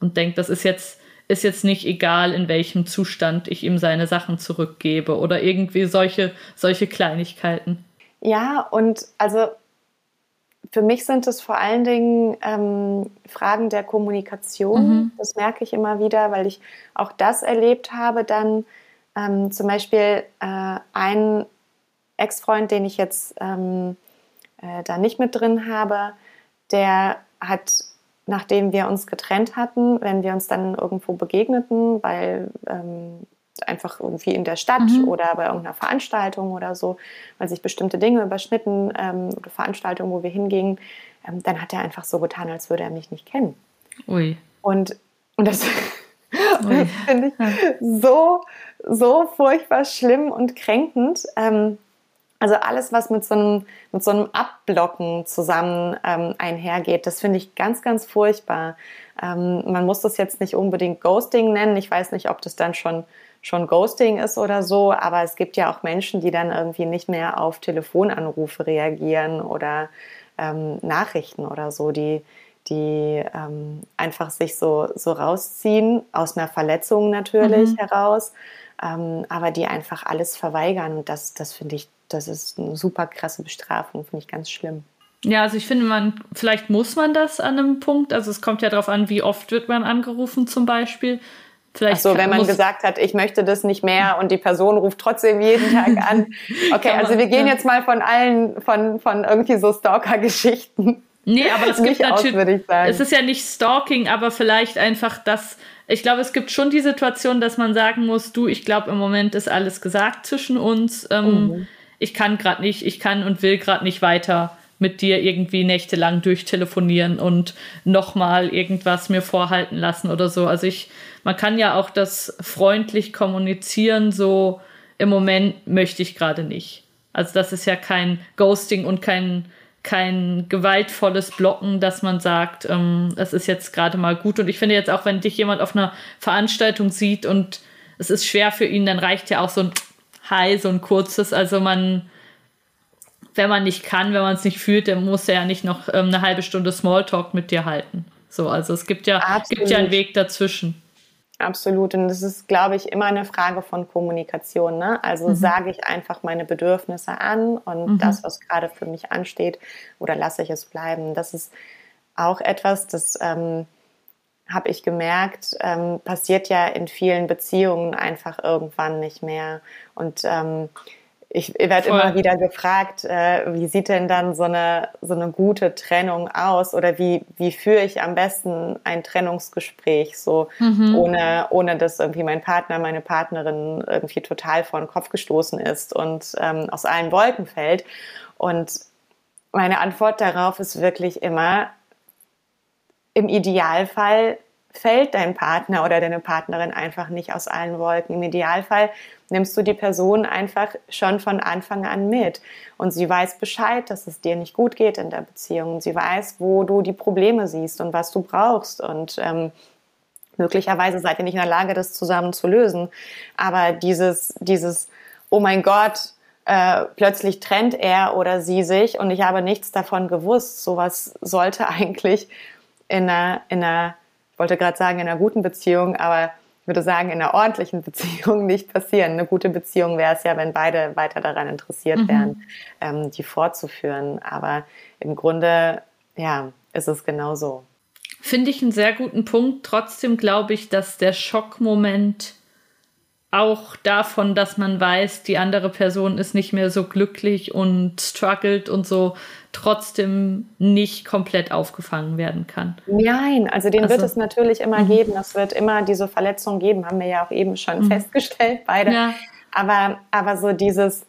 und denkt, das ist jetzt ist jetzt nicht egal, in welchem Zustand ich ihm seine Sachen zurückgebe oder irgendwie solche, solche Kleinigkeiten. Ja, und also für mich sind es vor allen Dingen ähm, Fragen der Kommunikation. Mhm. Das merke ich immer wieder, weil ich auch das erlebt habe. Dann ähm, zum Beispiel äh, ein Ex-Freund, den ich jetzt ähm, äh, da nicht mit drin habe, der hat nachdem wir uns getrennt hatten, wenn wir uns dann irgendwo begegneten, weil ähm, einfach irgendwie in der Stadt mhm. oder bei irgendeiner Veranstaltung oder so, weil sich bestimmte Dinge überschnitten ähm, oder Veranstaltungen, wo wir hingingen, ähm, dann hat er einfach so getan, als würde er mich nicht kennen. Ui. Und, und das finde ich so, so furchtbar schlimm und kränkend. Ähm, also alles, was mit so einem, mit so einem Abblocken zusammen ähm, einhergeht, das finde ich ganz, ganz furchtbar. Ähm, man muss das jetzt nicht unbedingt Ghosting nennen. Ich weiß nicht, ob das dann schon, schon Ghosting ist oder so, aber es gibt ja auch Menschen, die dann irgendwie nicht mehr auf Telefonanrufe reagieren oder ähm, Nachrichten oder so, die, die ähm, einfach sich so, so rausziehen, aus einer Verletzung natürlich mhm. heraus, ähm, aber die einfach alles verweigern. Und das, das finde ich das ist eine super krasse Bestrafung, finde ich ganz schlimm. Ja, also ich finde, man, vielleicht muss man das an einem Punkt. Also es kommt ja darauf an, wie oft wird man angerufen zum Beispiel. Vielleicht Ach so, wenn man gesagt hat, ich möchte das nicht mehr und die Person ruft trotzdem jeden Tag an. Okay, also wir gehen ja. jetzt mal von allen, von, von irgendwie so Stalker-Geschichten. Nee, aber es gibt natürlich, es ist ja nicht Stalking, aber vielleicht einfach das, ich glaube, es gibt schon die Situation, dass man sagen muss, du, ich glaube, im Moment ist alles gesagt zwischen uns. Ähm, mhm ich kann gerade nicht, ich kann und will gerade nicht weiter mit dir irgendwie nächtelang durchtelefonieren und nochmal irgendwas mir vorhalten lassen oder so. Also ich, man kann ja auch das freundlich kommunizieren, so im Moment möchte ich gerade nicht. Also das ist ja kein Ghosting und kein, kein gewaltvolles Blocken, dass man sagt, ähm, es ist jetzt gerade mal gut. Und ich finde jetzt auch, wenn dich jemand auf einer Veranstaltung sieht und es ist schwer für ihn, dann reicht ja auch so ein Hi, so ein kurzes. Also man, wenn man nicht kann, wenn man es nicht fühlt, dann muss er ja nicht noch ähm, eine halbe Stunde Smalltalk mit dir halten. So, also es gibt ja, gibt ja einen Weg dazwischen. Absolut. Und das ist, glaube ich, immer eine Frage von Kommunikation. Ne? Also mhm. sage ich einfach meine Bedürfnisse an und mhm. das, was gerade für mich ansteht, oder lasse ich es bleiben. Das ist auch etwas, das ähm, habe ich gemerkt, ähm, passiert ja in vielen Beziehungen einfach irgendwann nicht mehr. Und ähm, ich werde immer wieder gefragt, äh, wie sieht denn dann so eine, so eine gute Trennung aus oder wie, wie führe ich am besten ein Trennungsgespräch, so mhm. ohne, ohne dass irgendwie mein Partner, meine Partnerin irgendwie total vor den Kopf gestoßen ist und ähm, aus allen Wolken fällt. Und meine Antwort darauf ist wirklich immer, im Idealfall fällt dein Partner oder deine Partnerin einfach nicht aus allen Wolken. Im Idealfall nimmst du die Person einfach schon von Anfang an mit. Und sie weiß Bescheid, dass es dir nicht gut geht in der Beziehung. Sie weiß, wo du die Probleme siehst und was du brauchst. Und ähm, möglicherweise seid ihr nicht in der Lage, das zusammen zu lösen. Aber dieses, dieses, oh mein Gott, äh, plötzlich trennt er oder sie sich und ich habe nichts davon gewusst. Sowas sollte eigentlich in einer, in einer ich wollte gerade sagen, in einer guten Beziehung, aber ich würde sagen, in einer ordentlichen Beziehung nicht passieren. Eine gute Beziehung wäre es ja, wenn beide weiter daran interessiert mhm. wären, ähm, die fortzuführen. Aber im Grunde, ja, ist es genau so. Finde ich einen sehr guten Punkt. Trotzdem glaube ich, dass der Schockmoment auch davon, dass man weiß, die andere Person ist nicht mehr so glücklich und struggelt und so, trotzdem nicht komplett aufgefangen werden kann. Nein, also den also, wird es natürlich immer mhm. geben. Es wird immer diese Verletzung geben, haben wir ja auch eben schon mhm. festgestellt, beide. Ja. Aber, aber so dieses,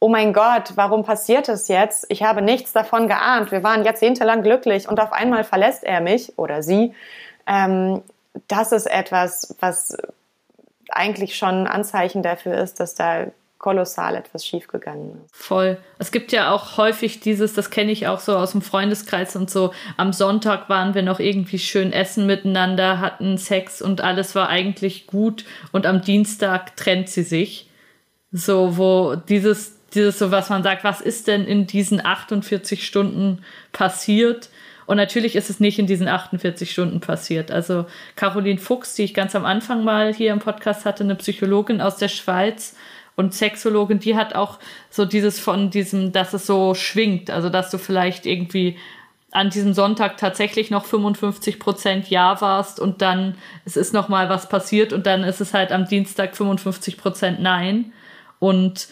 oh mein Gott, warum passiert es jetzt? Ich habe nichts davon geahnt. Wir waren jahrzehntelang glücklich und auf einmal verlässt er mich oder sie. Ähm, das ist etwas, was eigentlich schon ein Anzeichen dafür ist, dass da kolossal etwas schiefgegangen ist. Voll. Es gibt ja auch häufig dieses, das kenne ich auch so aus dem Freundeskreis und so, am Sonntag waren wir noch irgendwie schön essen miteinander, hatten Sex und alles war eigentlich gut und am Dienstag trennt sie sich. So, wo dieses, dieses so, was man sagt, was ist denn in diesen 48 Stunden passiert? Und natürlich ist es nicht in diesen 48 Stunden passiert. Also Caroline Fuchs, die ich ganz am Anfang mal hier im Podcast hatte, eine Psychologin aus der Schweiz und Sexologin, die hat auch so dieses von diesem, dass es so schwingt. Also dass du vielleicht irgendwie an diesem Sonntag tatsächlich noch 55 Prozent Ja warst und dann es ist noch mal was passiert und dann ist es halt am Dienstag 55 Prozent Nein. Und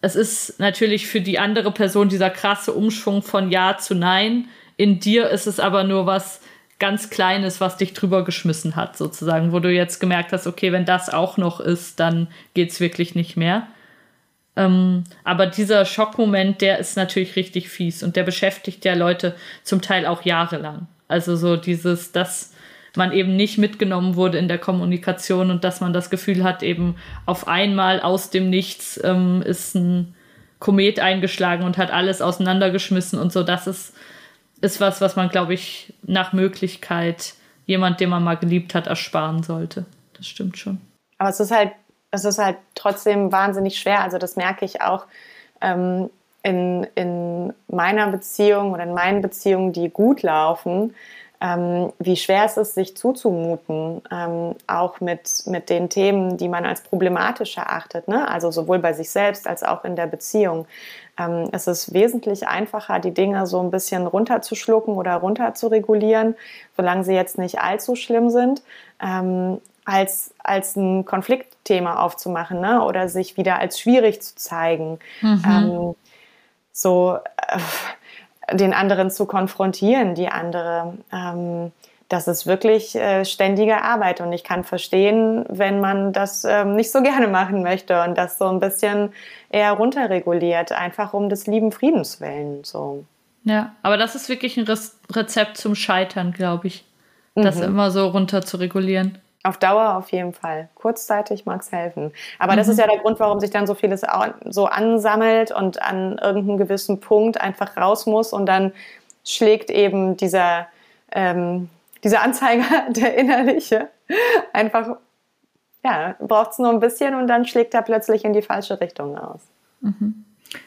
es ist natürlich für die andere Person dieser krasse Umschwung von Ja zu Nein in dir ist es aber nur was ganz Kleines, was dich drüber geschmissen hat, sozusagen, wo du jetzt gemerkt hast, okay, wenn das auch noch ist, dann geht es wirklich nicht mehr. Ähm, aber dieser Schockmoment, der ist natürlich richtig fies und der beschäftigt ja Leute zum Teil auch jahrelang. Also so dieses, dass man eben nicht mitgenommen wurde in der Kommunikation und dass man das Gefühl hat, eben auf einmal aus dem Nichts ähm, ist ein Komet eingeschlagen und hat alles auseinandergeschmissen und so. Das ist ist was, was man, glaube ich, nach Möglichkeit jemand, den man mal geliebt hat, ersparen sollte. Das stimmt schon. Aber es ist halt, es ist halt trotzdem wahnsinnig schwer. Also das merke ich auch ähm, in, in meiner Beziehung oder in meinen Beziehungen, die gut laufen, ähm, wie schwer es ist, sich zuzumuten, ähm, auch mit, mit den Themen, die man als problematisch erachtet. Ne? Also sowohl bei sich selbst als auch in der Beziehung. Ähm, es ist wesentlich einfacher, die Dinge so ein bisschen runterzuschlucken oder runterzuregulieren, solange sie jetzt nicht allzu schlimm sind, ähm, als, als ein Konfliktthema aufzumachen ne? oder sich wieder als schwierig zu zeigen. Mhm. Ähm, so äh, den anderen zu konfrontieren, die andere. Ähm, das ist wirklich äh, ständige Arbeit und ich kann verstehen, wenn man das ähm, nicht so gerne machen möchte und das so ein bisschen eher runterreguliert, einfach um des lieben Friedens willen. So. Ja, aber das ist wirklich ein Rezept zum Scheitern, glaube ich. Das mhm. immer so runter zu regulieren. Auf Dauer auf jeden Fall. Kurzzeitig mag es helfen. Aber mhm. das ist ja der Grund, warum sich dann so vieles so ansammelt und an irgendeinem gewissen Punkt einfach raus muss und dann schlägt eben dieser ähm, dieser Anzeiger, der innerliche, einfach, ja, braucht es nur ein bisschen und dann schlägt er plötzlich in die falsche Richtung aus. Mhm.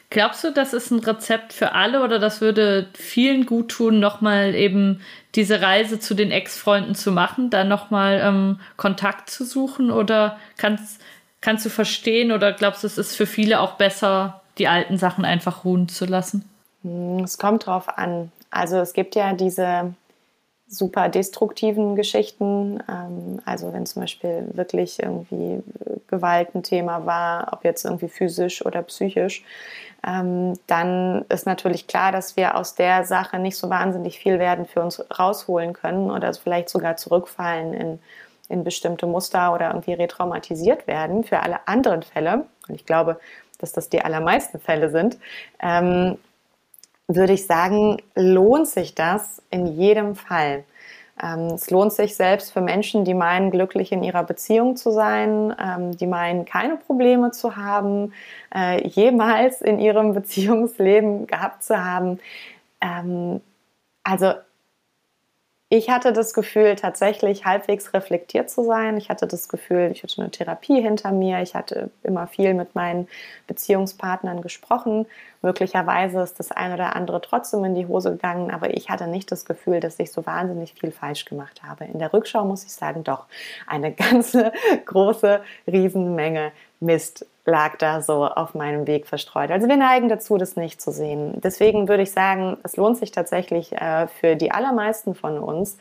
Glaubst du, das ist ein Rezept für alle oder das würde vielen gut tun, nochmal eben diese Reise zu den Ex-Freunden zu machen, da nochmal ähm, Kontakt zu suchen? Oder kannst, kannst du verstehen oder glaubst du, es ist für viele auch besser, die alten Sachen einfach ruhen zu lassen? Hm, es kommt drauf an. Also es gibt ja diese super destruktiven Geschichten. Ähm, also wenn zum Beispiel wirklich irgendwie Gewalt ein Thema war, ob jetzt irgendwie physisch oder psychisch, ähm, dann ist natürlich klar, dass wir aus der Sache nicht so wahnsinnig viel werden für uns rausholen können oder vielleicht sogar zurückfallen in, in bestimmte Muster oder irgendwie retraumatisiert werden für alle anderen Fälle. Und ich glaube, dass das die allermeisten Fälle sind. Würde ich sagen, lohnt sich das in jedem Fall. Ähm, es lohnt sich selbst für Menschen, die meinen, glücklich in ihrer Beziehung zu sein, ähm, die meinen, keine Probleme zu haben, äh, jemals in ihrem Beziehungsleben gehabt zu haben. Ähm, also ich hatte das Gefühl, tatsächlich halbwegs reflektiert zu sein. Ich hatte das Gefühl, ich hatte eine Therapie hinter mir. Ich hatte immer viel mit meinen Beziehungspartnern gesprochen. Möglicherweise ist das eine oder andere trotzdem in die Hose gegangen, aber ich hatte nicht das Gefühl, dass ich so wahnsinnig viel falsch gemacht habe. In der Rückschau muss ich sagen, doch eine ganze große Riesenmenge Mist lag da so auf meinem Weg verstreut. Also wir neigen dazu, das nicht zu sehen. Deswegen würde ich sagen, es lohnt sich tatsächlich äh, für die allermeisten von uns,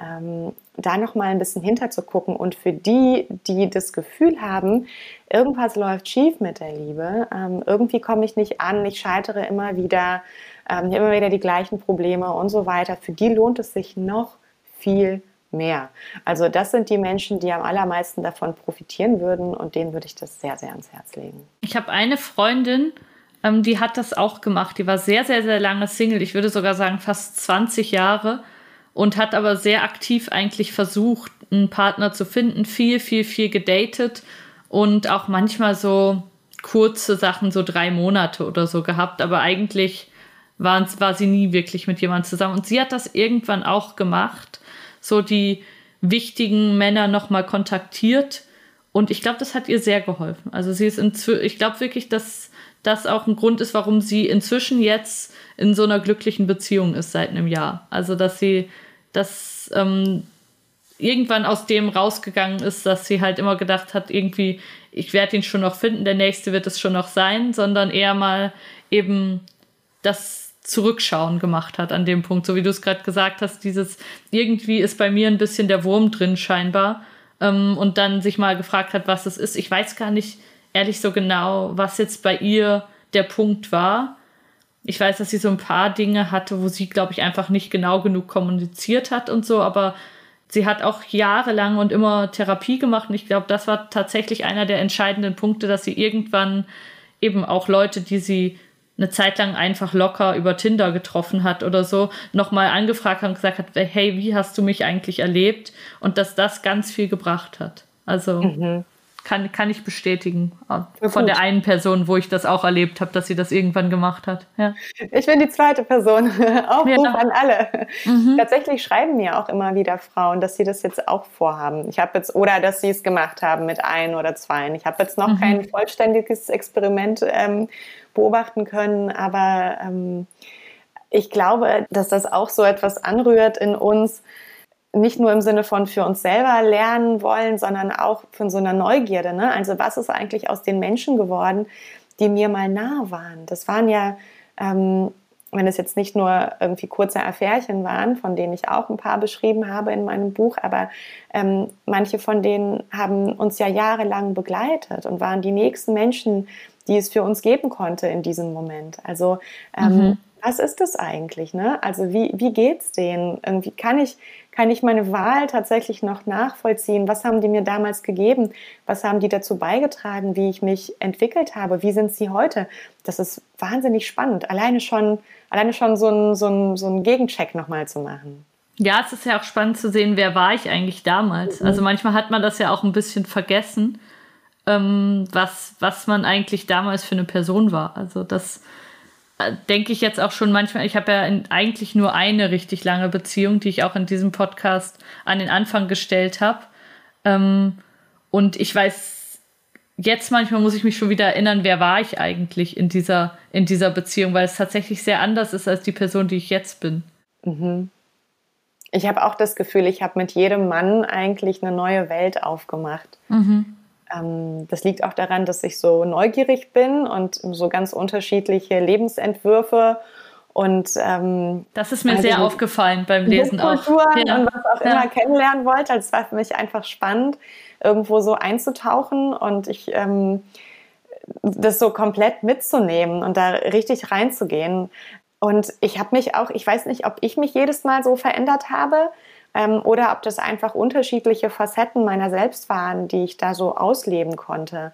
ähm, da noch mal ein bisschen hinter zu gucken und für die, die das Gefühl haben, irgendwas läuft schief mit der Liebe, ähm, irgendwie komme ich nicht an, ich scheitere immer wieder, ähm, immer wieder die gleichen Probleme und so weiter. Für die lohnt es sich noch viel mehr. Also das sind die Menschen, die am allermeisten davon profitieren würden und denen würde ich das sehr, sehr ans Herz legen. Ich habe eine Freundin, ähm, die hat das auch gemacht. Die war sehr, sehr, sehr lange Single. Ich würde sogar sagen fast 20 Jahre und hat aber sehr aktiv eigentlich versucht, einen Partner zu finden, viel, viel, viel gedatet und auch manchmal so kurze Sachen, so drei Monate oder so gehabt, aber eigentlich war, war sie nie wirklich mit jemandem zusammen. Und sie hat das irgendwann auch gemacht so die wichtigen Männer nochmal kontaktiert. Und ich glaube, das hat ihr sehr geholfen. Also sie ist inzwischen, ich glaube wirklich, dass das auch ein Grund ist, warum sie inzwischen jetzt in so einer glücklichen Beziehung ist seit einem Jahr. Also dass sie das ähm, irgendwann aus dem rausgegangen ist, dass sie halt immer gedacht hat, irgendwie, ich werde ihn schon noch finden, der nächste wird es schon noch sein, sondern eher mal eben das Zurückschauen gemacht hat an dem Punkt, so wie du es gerade gesagt hast, dieses irgendwie ist bei mir ein bisschen der Wurm drin scheinbar ähm, und dann sich mal gefragt hat, was es ist. Ich weiß gar nicht ehrlich so genau, was jetzt bei ihr der Punkt war. Ich weiß, dass sie so ein paar Dinge hatte, wo sie, glaube ich, einfach nicht genau genug kommuniziert hat und so, aber sie hat auch jahrelang und immer Therapie gemacht und ich glaube, das war tatsächlich einer der entscheidenden Punkte, dass sie irgendwann eben auch Leute, die sie eine Zeit lang einfach locker über Tinder getroffen hat oder so, nochmal angefragt hat und gesagt hat, hey, wie hast du mich eigentlich erlebt? Und dass das ganz viel gebracht hat. Also mhm. Kann, kann ich bestätigen. Ja, von der einen Person, wo ich das auch erlebt habe, dass sie das irgendwann gemacht hat. Ja. Ich bin die zweite Person. Aufruf ja. an alle. Mhm. Tatsächlich schreiben mir auch immer wieder Frauen, dass sie das jetzt auch vorhaben. Ich habe jetzt, oder dass sie es gemacht haben mit ein oder zwei. Ich habe jetzt noch mhm. kein vollständiges Experiment ähm, beobachten können. Aber ähm, ich glaube, dass das auch so etwas anrührt in uns, nicht nur im Sinne von für uns selber lernen wollen, sondern auch von so einer Neugierde. Ne? Also was ist eigentlich aus den Menschen geworden, die mir mal nah waren? Das waren ja, ähm, wenn es jetzt nicht nur irgendwie kurze Affärchen waren, von denen ich auch ein paar beschrieben habe in meinem Buch, aber ähm, manche von denen haben uns ja jahrelang begleitet und waren die nächsten Menschen, die es für uns geben konnte in diesem Moment. Also ähm, mhm. was ist das eigentlich? Ne? Also wie, wie es denen? Irgendwie kann ich, kann ich meine Wahl tatsächlich noch nachvollziehen? Was haben die mir damals gegeben? Was haben die dazu beigetragen, wie ich mich entwickelt habe? Wie sind sie heute? Das ist wahnsinnig spannend. Alleine schon, alleine schon so einen so ein, so ein Gegencheck nochmal zu machen. Ja, es ist ja auch spannend zu sehen, wer war ich eigentlich damals. Mhm. Also manchmal hat man das ja auch ein bisschen vergessen ähm, was, was man eigentlich damals für eine Person war. Also das denke ich jetzt auch schon manchmal. Ich habe ja in, eigentlich nur eine richtig lange Beziehung, die ich auch in diesem Podcast an den Anfang gestellt habe. Ähm, und ich weiß jetzt manchmal muss ich mich schon wieder erinnern, wer war ich eigentlich in dieser, in dieser Beziehung, weil es tatsächlich sehr anders ist als die Person, die ich jetzt bin. Mhm. Ich habe auch das Gefühl, ich habe mit jedem Mann eigentlich eine neue Welt aufgemacht. Mhm. Ähm, das liegt auch daran, dass ich so neugierig bin und so ganz unterschiedliche Lebensentwürfe und ähm, das ist mir also sehr aufgefallen beim Lesen auch. Ja. und was auch immer kennenlernen wollte. Also es war für mich einfach spannend, irgendwo so einzutauchen und ich ähm, das so komplett mitzunehmen und da richtig reinzugehen. Und ich habe mich auch, ich weiß nicht, ob ich mich jedes Mal so verändert habe ähm, oder ob das einfach unterschiedliche Facetten meiner selbst waren, die ich da so ausleben konnte.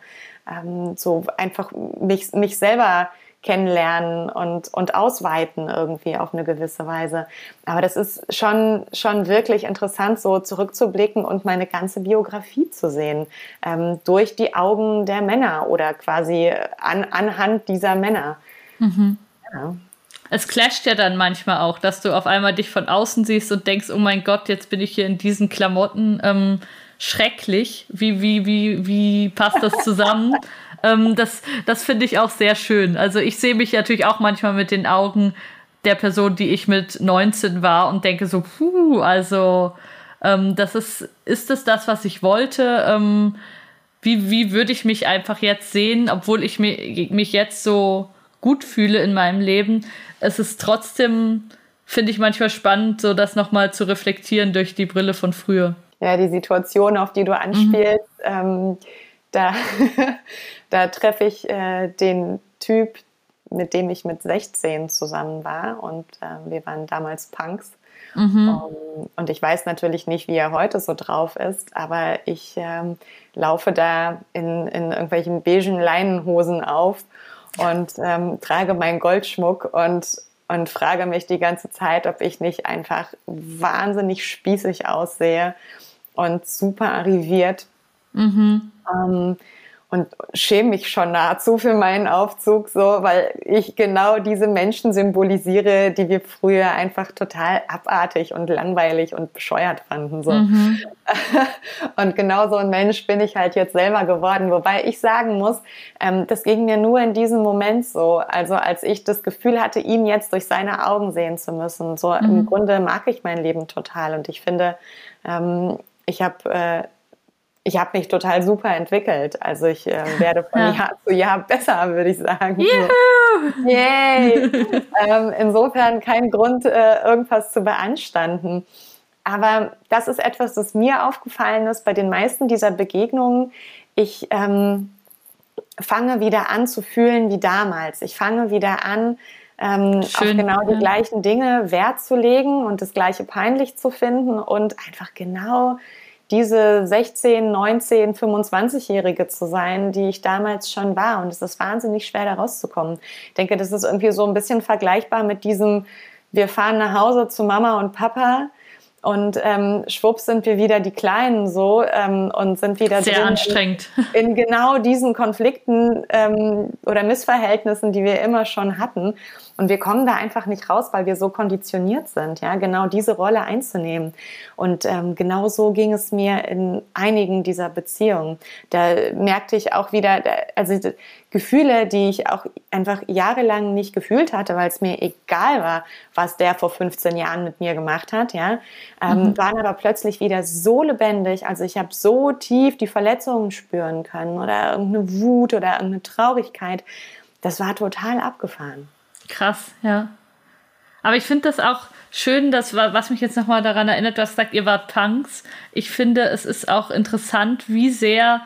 Ähm, so einfach mich, mich selber kennenlernen und, und ausweiten irgendwie auf eine gewisse Weise. Aber das ist schon, schon wirklich interessant, so zurückzublicken und meine ganze Biografie zu sehen, ähm, durch die Augen der Männer oder quasi an, anhand dieser Männer. Mhm. Ja. Es clasht ja dann manchmal auch, dass du auf einmal dich von außen siehst und denkst, oh mein Gott, jetzt bin ich hier in diesen Klamotten. Ähm, schrecklich. Wie, wie, wie, wie passt das zusammen? Ähm, das das finde ich auch sehr schön. Also ich sehe mich natürlich auch manchmal mit den Augen der Person, die ich mit 19 war und denke so, puh, also ähm, das ist, ist es das, was ich wollte? Ähm, wie, wie würde ich mich einfach jetzt sehen, obwohl ich mich, mich jetzt so gut fühle in meinem Leben? Es ist trotzdem, finde ich manchmal spannend, so das nochmal zu reflektieren durch die Brille von früher. Ja, die Situation, auf die du anspielst, mhm. ähm, da, da treffe ich äh, den Typ, mit dem ich mit 16 zusammen war und äh, wir waren damals Punks. Mhm. Um, und ich weiß natürlich nicht, wie er heute so drauf ist, aber ich ähm, laufe da in, in irgendwelchen beigen Leinenhosen auf und ähm, trage meinen Goldschmuck und, und frage mich die ganze Zeit, ob ich nicht einfach wahnsinnig spießig aussehe und super arriviert. Mhm. Ähm, und schäme mich schon nahezu für meinen Aufzug, so, weil ich genau diese Menschen symbolisiere, die wir früher einfach total abartig und langweilig und bescheuert fanden. So. Mhm. Und genau so ein Mensch bin ich halt jetzt selber geworden. Wobei ich sagen muss, ähm, das ging mir nur in diesem Moment so. Also als ich das Gefühl hatte, ihn jetzt durch seine Augen sehen zu müssen. So mhm. im Grunde mag ich mein Leben total und ich finde, ähm, ich habe äh, ich habe mich total super entwickelt. Also ich äh, werde von ja. Jahr zu Jahr besser, würde ich sagen. Juhu! Yay! ähm, insofern kein Grund, äh, irgendwas zu beanstanden. Aber das ist etwas, das mir aufgefallen ist bei den meisten dieser Begegnungen. Ich ähm, fange wieder an zu fühlen wie damals. Ich fange wieder an, ähm, auf genau die ja. gleichen Dinge Wert zu legen und das gleiche peinlich zu finden und einfach genau diese 16, 19, 25-Jährige zu sein, die ich damals schon war. Und es ist wahnsinnig schwer, da rauszukommen. Ich denke, das ist irgendwie so ein bisschen vergleichbar mit diesem, wir fahren nach Hause zu Mama und Papa und ähm, schwupps sind wir wieder die Kleinen so ähm, und sind wieder sehr anstrengend in, in, genau diesen Konflikten ähm, oder Missverhältnissen, die wir immer schon hatten. Und wir kommen da einfach nicht raus, weil wir so konditioniert sind, ja, genau diese Rolle einzunehmen. Und ähm, genau so ging es mir in einigen dieser Beziehungen. Da merkte ich auch wieder, also Gefühle, die ich auch einfach jahrelang nicht gefühlt hatte, weil es mir egal war, was der vor 15 Jahren mit mir gemacht hat, ja, ähm, mhm. waren aber plötzlich wieder so lebendig. Also ich habe so tief die Verletzungen spüren können oder irgendeine Wut oder irgendeine Traurigkeit. Das war total abgefahren. Krass, ja. Aber ich finde das auch schön, dass, was mich jetzt nochmal daran erinnert, du hast gesagt, ihr wart Punks. Ich finde, es ist auch interessant, wie sehr,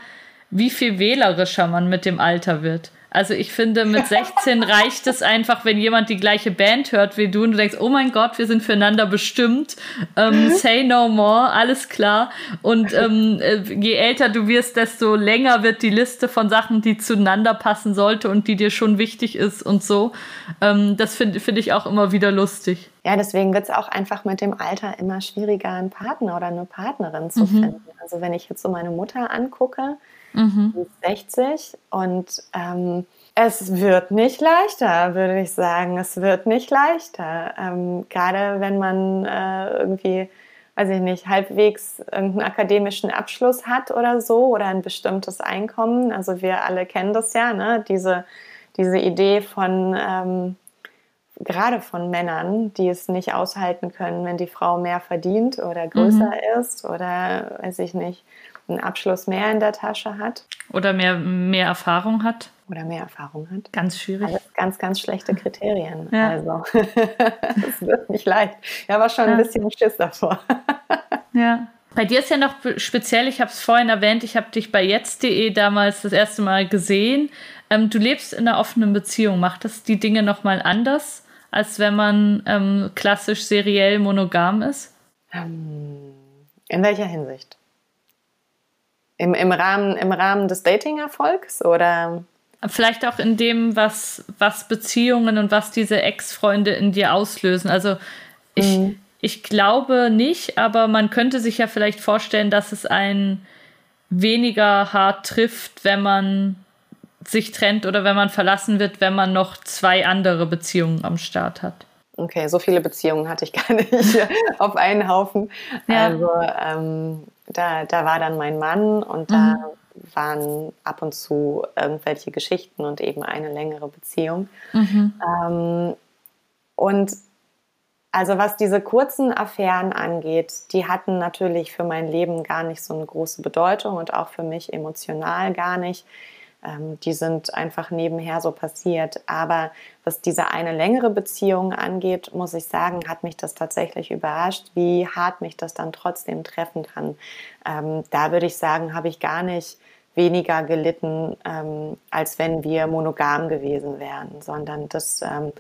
wie viel wählerischer man mit dem Alter wird. Also ich finde, mit 16 reicht es einfach, wenn jemand die gleiche Band hört wie du und du denkst, oh mein Gott, wir sind füreinander bestimmt. Ähm, say no more, alles klar. Und ähm, äh, je älter du wirst, desto länger wird die Liste von Sachen, die zueinander passen sollte und die dir schon wichtig ist und so. Ähm, das finde find ich auch immer wieder lustig. Ja, deswegen wird es auch einfach mit dem Alter immer schwieriger, einen Partner oder eine Partnerin zu mhm. finden. Also wenn ich jetzt so meine Mutter angucke, mhm. 60 und ähm, es wird nicht leichter, würde ich sagen. Es wird nicht leichter. Ähm, gerade wenn man äh, irgendwie weiß ich nicht, halbwegs irgendeinen akademischen Abschluss hat oder so oder ein bestimmtes Einkommen. Also wir alle kennen das ja, ne? diese, diese Idee von, ähm, gerade von Männern, die es nicht aushalten können, wenn die Frau mehr verdient oder größer mhm. ist oder, weiß ich nicht, einen Abschluss mehr in der Tasche hat. Oder mehr, mehr Erfahrung hat. Oder mehr Erfahrung hat. Ganz schwierig. Alles ganz, ganz schlechte Kriterien. Ja. Also, es wird nicht leicht. Ich habe schon ja. ein bisschen Schiss davor. ja. Bei dir ist ja noch speziell, ich habe es vorhin erwähnt, ich habe dich bei jetzt.de damals das erste Mal gesehen. Ähm, du lebst in einer offenen Beziehung. Macht das die Dinge nochmal anders, als wenn man ähm, klassisch seriell monogam ist? Ähm, in welcher Hinsicht? Im, im, Rahmen, Im Rahmen des Dating-Erfolgs oder? Vielleicht auch in dem, was, was Beziehungen und was diese Ex-Freunde in dir auslösen. Also ich, mhm. ich glaube nicht, aber man könnte sich ja vielleicht vorstellen, dass es einen weniger hart trifft, wenn man sich trennt oder wenn man verlassen wird, wenn man noch zwei andere Beziehungen am Start hat. Okay, so viele Beziehungen hatte ich gar nicht auf einen Haufen. Ja. Also ähm, da, da war dann mein Mann und da mhm. waren ab und zu irgendwelche Geschichten und eben eine längere Beziehung. Mhm. Ähm, und also was diese kurzen Affären angeht, die hatten natürlich für mein Leben gar nicht so eine große Bedeutung und auch für mich emotional gar nicht. Ähm, die sind einfach nebenher so passiert. Aber was diese eine längere Beziehung angeht, muss ich sagen, hat mich das tatsächlich überrascht, wie hart mich das dann trotzdem treffen kann. Ähm, da würde ich sagen, habe ich gar nicht weniger gelitten, ähm, als wenn wir monogam gewesen wären, sondern das ähm,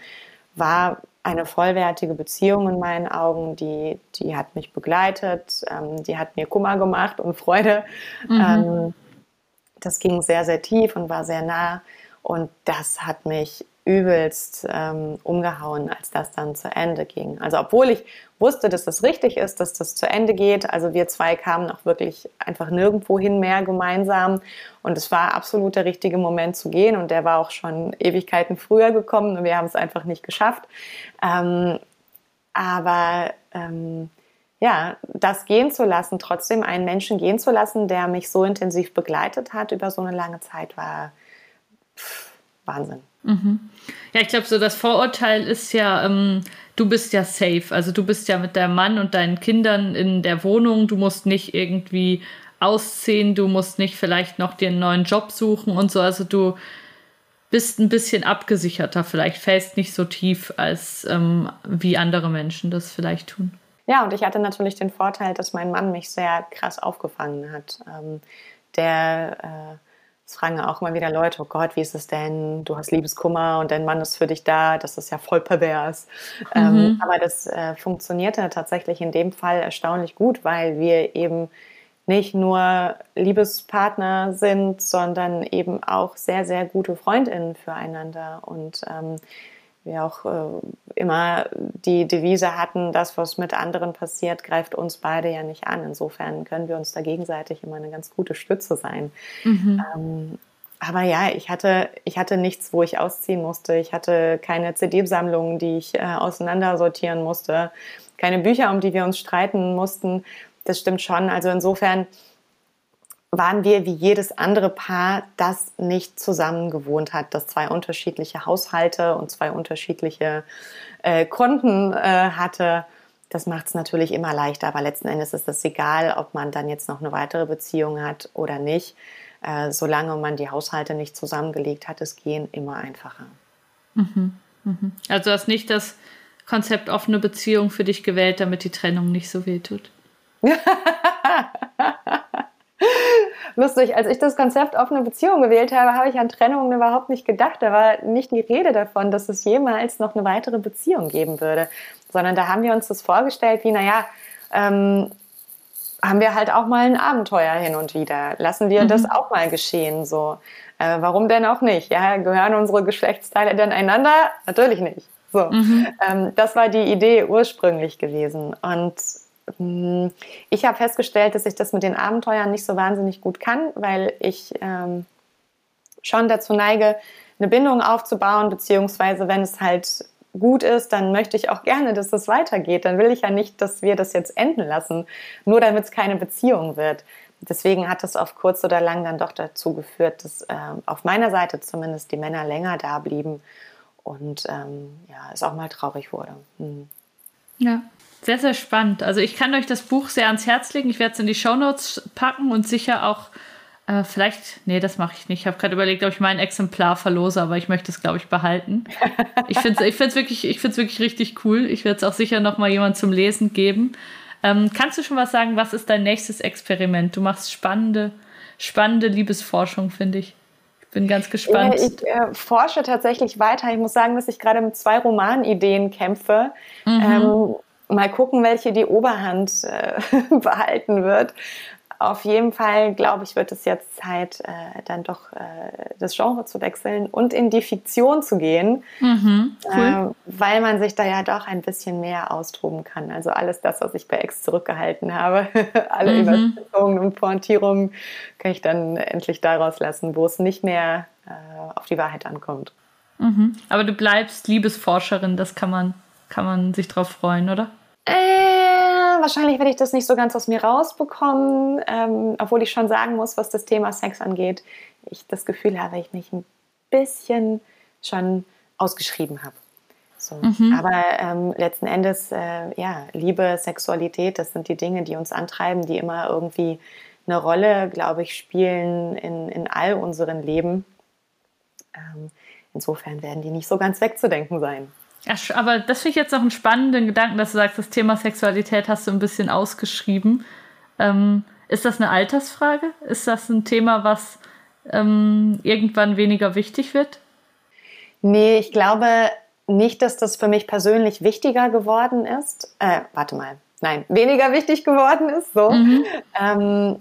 war eine vollwertige Beziehung in meinen Augen, die, die hat mich begleitet, ähm, die hat mir Kummer gemacht und Freude. Mhm. Ähm, das ging sehr, sehr tief und war sehr nah. Und das hat mich übelst ähm, umgehauen, als das dann zu Ende ging. Also obwohl ich wusste, dass das richtig ist, dass das zu Ende geht. Also wir zwei kamen auch wirklich einfach nirgendwo hin mehr gemeinsam. Und es war absolut der richtige Moment zu gehen. Und der war auch schon Ewigkeiten früher gekommen und wir haben es einfach nicht geschafft. Ähm, aber ähm, ja, das gehen zu lassen, trotzdem einen Menschen gehen zu lassen, der mich so intensiv begleitet hat über so eine lange Zeit, war pff, Wahnsinn. Mhm. Ja, ich glaube, so das Vorurteil ist ja, ähm, du bist ja safe. Also du bist ja mit deinem Mann und deinen Kindern in der Wohnung. Du musst nicht irgendwie ausziehen, du musst nicht vielleicht noch dir einen neuen Job suchen und so. Also du bist ein bisschen abgesicherter, vielleicht fällst nicht so tief, als ähm, wie andere Menschen das vielleicht tun. Ja, und ich hatte natürlich den Vorteil, dass mein Mann mich sehr krass aufgefangen hat. Ähm, der, äh, es fragen auch immer wieder Leute, oh Gott, wie ist es denn? Du hast Liebeskummer und dein Mann ist für dich da. Das ist ja voll pervers. Ähm, mhm. Ähm, aber das äh, funktionierte tatsächlich in dem Fall erstaunlich gut, weil wir eben nicht nur Liebespartner sind, sondern eben auch sehr, sehr gute Freundinnen füreinander. Und ähm, wir auch äh, immer die Devise hatten, das, was mit anderen passiert, greift uns beide ja nicht an. Insofern können wir uns da gegenseitig immer eine ganz gute Stütze sein. Mhm. Ähm, aber ja, ich hatte, ich hatte nichts, wo ich ausziehen musste. Ich hatte keine CD-Sammlungen, die ich äh, auseinandersortieren musste, keine Bücher, um die wir uns streiten mussten. Das stimmt schon. Also insofern waren wir wie jedes andere Paar, das nicht zusammen gewohnt hat, das zwei unterschiedliche Haushalte und zwei unterschiedliche äh, Konten äh, hatte. Das macht es natürlich immer leichter, aber letzten Endes ist es egal, ob man dann jetzt noch eine weitere Beziehung hat oder nicht. Äh, solange man die Haushalte nicht zusammengelegt hat, es gehen immer einfacher. Mhm, mhm. Also hast nicht das Konzept offene Beziehung für dich gewählt, damit die Trennung nicht so weh tut. lustig, als ich das Konzept offene Beziehung gewählt habe, habe ich an Trennungen überhaupt nicht gedacht. Da war nicht die Rede davon, dass es jemals noch eine weitere Beziehung geben würde, sondern da haben wir uns das vorgestellt wie, naja, ähm, haben wir halt auch mal ein Abenteuer hin und wieder. Lassen wir mhm. das auch mal geschehen, so. Äh, warum denn auch nicht? Ja, gehören unsere Geschlechtsteile denn einander? Natürlich nicht. So. Mhm. Ähm, das war die Idee ursprünglich gewesen. Und ich habe festgestellt, dass ich das mit den Abenteuern nicht so wahnsinnig gut kann, weil ich ähm, schon dazu neige, eine Bindung aufzubauen, beziehungsweise wenn es halt gut ist, dann möchte ich auch gerne, dass das weitergeht. Dann will ich ja nicht, dass wir das jetzt enden lassen, nur damit es keine Beziehung wird. Deswegen hat es auf kurz oder lang dann doch dazu geführt, dass äh, auf meiner Seite zumindest die Männer länger da blieben und ähm, ja, es auch mal traurig wurde. Hm. Ja, sehr, sehr spannend. Also ich kann euch das Buch sehr ans Herz legen. Ich werde es in die Shownotes packen und sicher auch äh, vielleicht, nee, das mache ich nicht. Ich habe gerade überlegt, ob ich mein Exemplar verlose, aber ich möchte es, glaube ich, behalten. Ich finde es ich wirklich, wirklich richtig cool. Ich werde es auch sicher noch mal jemand zum Lesen geben. Ähm, kannst du schon was sagen, was ist dein nächstes Experiment? Du machst spannende, spannende Liebesforschung, finde ich. Ich bin ganz gespannt. Ich äh, forsche tatsächlich weiter. Ich muss sagen, dass ich gerade mit zwei Romanideen kämpfe. Mhm. Ähm, mal gucken, welche die Oberhand äh, behalten wird. Auf jeden Fall, glaube ich, wird es jetzt Zeit, äh, dann doch äh, das Genre zu wechseln und in die Fiktion zu gehen, mhm, cool. äh, weil man sich da ja doch ein bisschen mehr austoben kann. Also alles das, was ich bei Ex zurückgehalten habe, alle mhm. Übersetzungen und Pointierungen, kann ich dann endlich daraus lassen, wo es nicht mehr äh, auf die Wahrheit ankommt. Mhm. Aber du bleibst Liebesforscherin, das kann man, kann man sich drauf freuen, oder? Äh, wahrscheinlich werde ich das nicht so ganz aus mir rausbekommen, ähm, obwohl ich schon sagen muss, was das Thema Sex angeht, ich das Gefühl habe, ich mich ein bisschen schon ausgeschrieben habe. So. Mhm. Aber ähm, letzten Endes, äh, ja, Liebe, Sexualität, das sind die Dinge, die uns antreiben, die immer irgendwie eine Rolle, glaube ich, spielen in, in all unseren Leben. Ähm, insofern werden die nicht so ganz wegzudenken sein. Ja, aber das finde ich jetzt noch einen spannenden Gedanken, dass du sagst, das Thema Sexualität hast du ein bisschen ausgeschrieben. Ähm, ist das eine Altersfrage? Ist das ein Thema, was ähm, irgendwann weniger wichtig wird? Nee, ich glaube nicht, dass das für mich persönlich wichtiger geworden ist. Äh, warte mal. Nein, weniger wichtig geworden ist. So. Mhm. Ähm,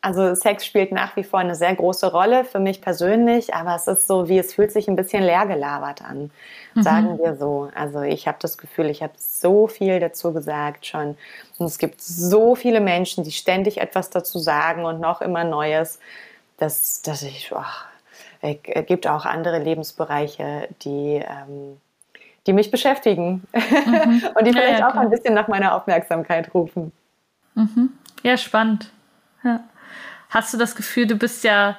also Sex spielt nach wie vor eine sehr große Rolle für mich persönlich, aber es ist so, wie es fühlt sich ein bisschen leer gelabert an, mhm. sagen wir so. Also ich habe das Gefühl, ich habe so viel dazu gesagt schon. Und es gibt so viele Menschen, die ständig etwas dazu sagen und noch immer Neues, dass, dass ich, ach, es gibt auch andere Lebensbereiche, die, ähm, die mich beschäftigen mhm. und die vielleicht ja, ja, auch ein bisschen nach meiner Aufmerksamkeit rufen. Mhm. Ja, spannend. Ja hast du das Gefühl, du bist ja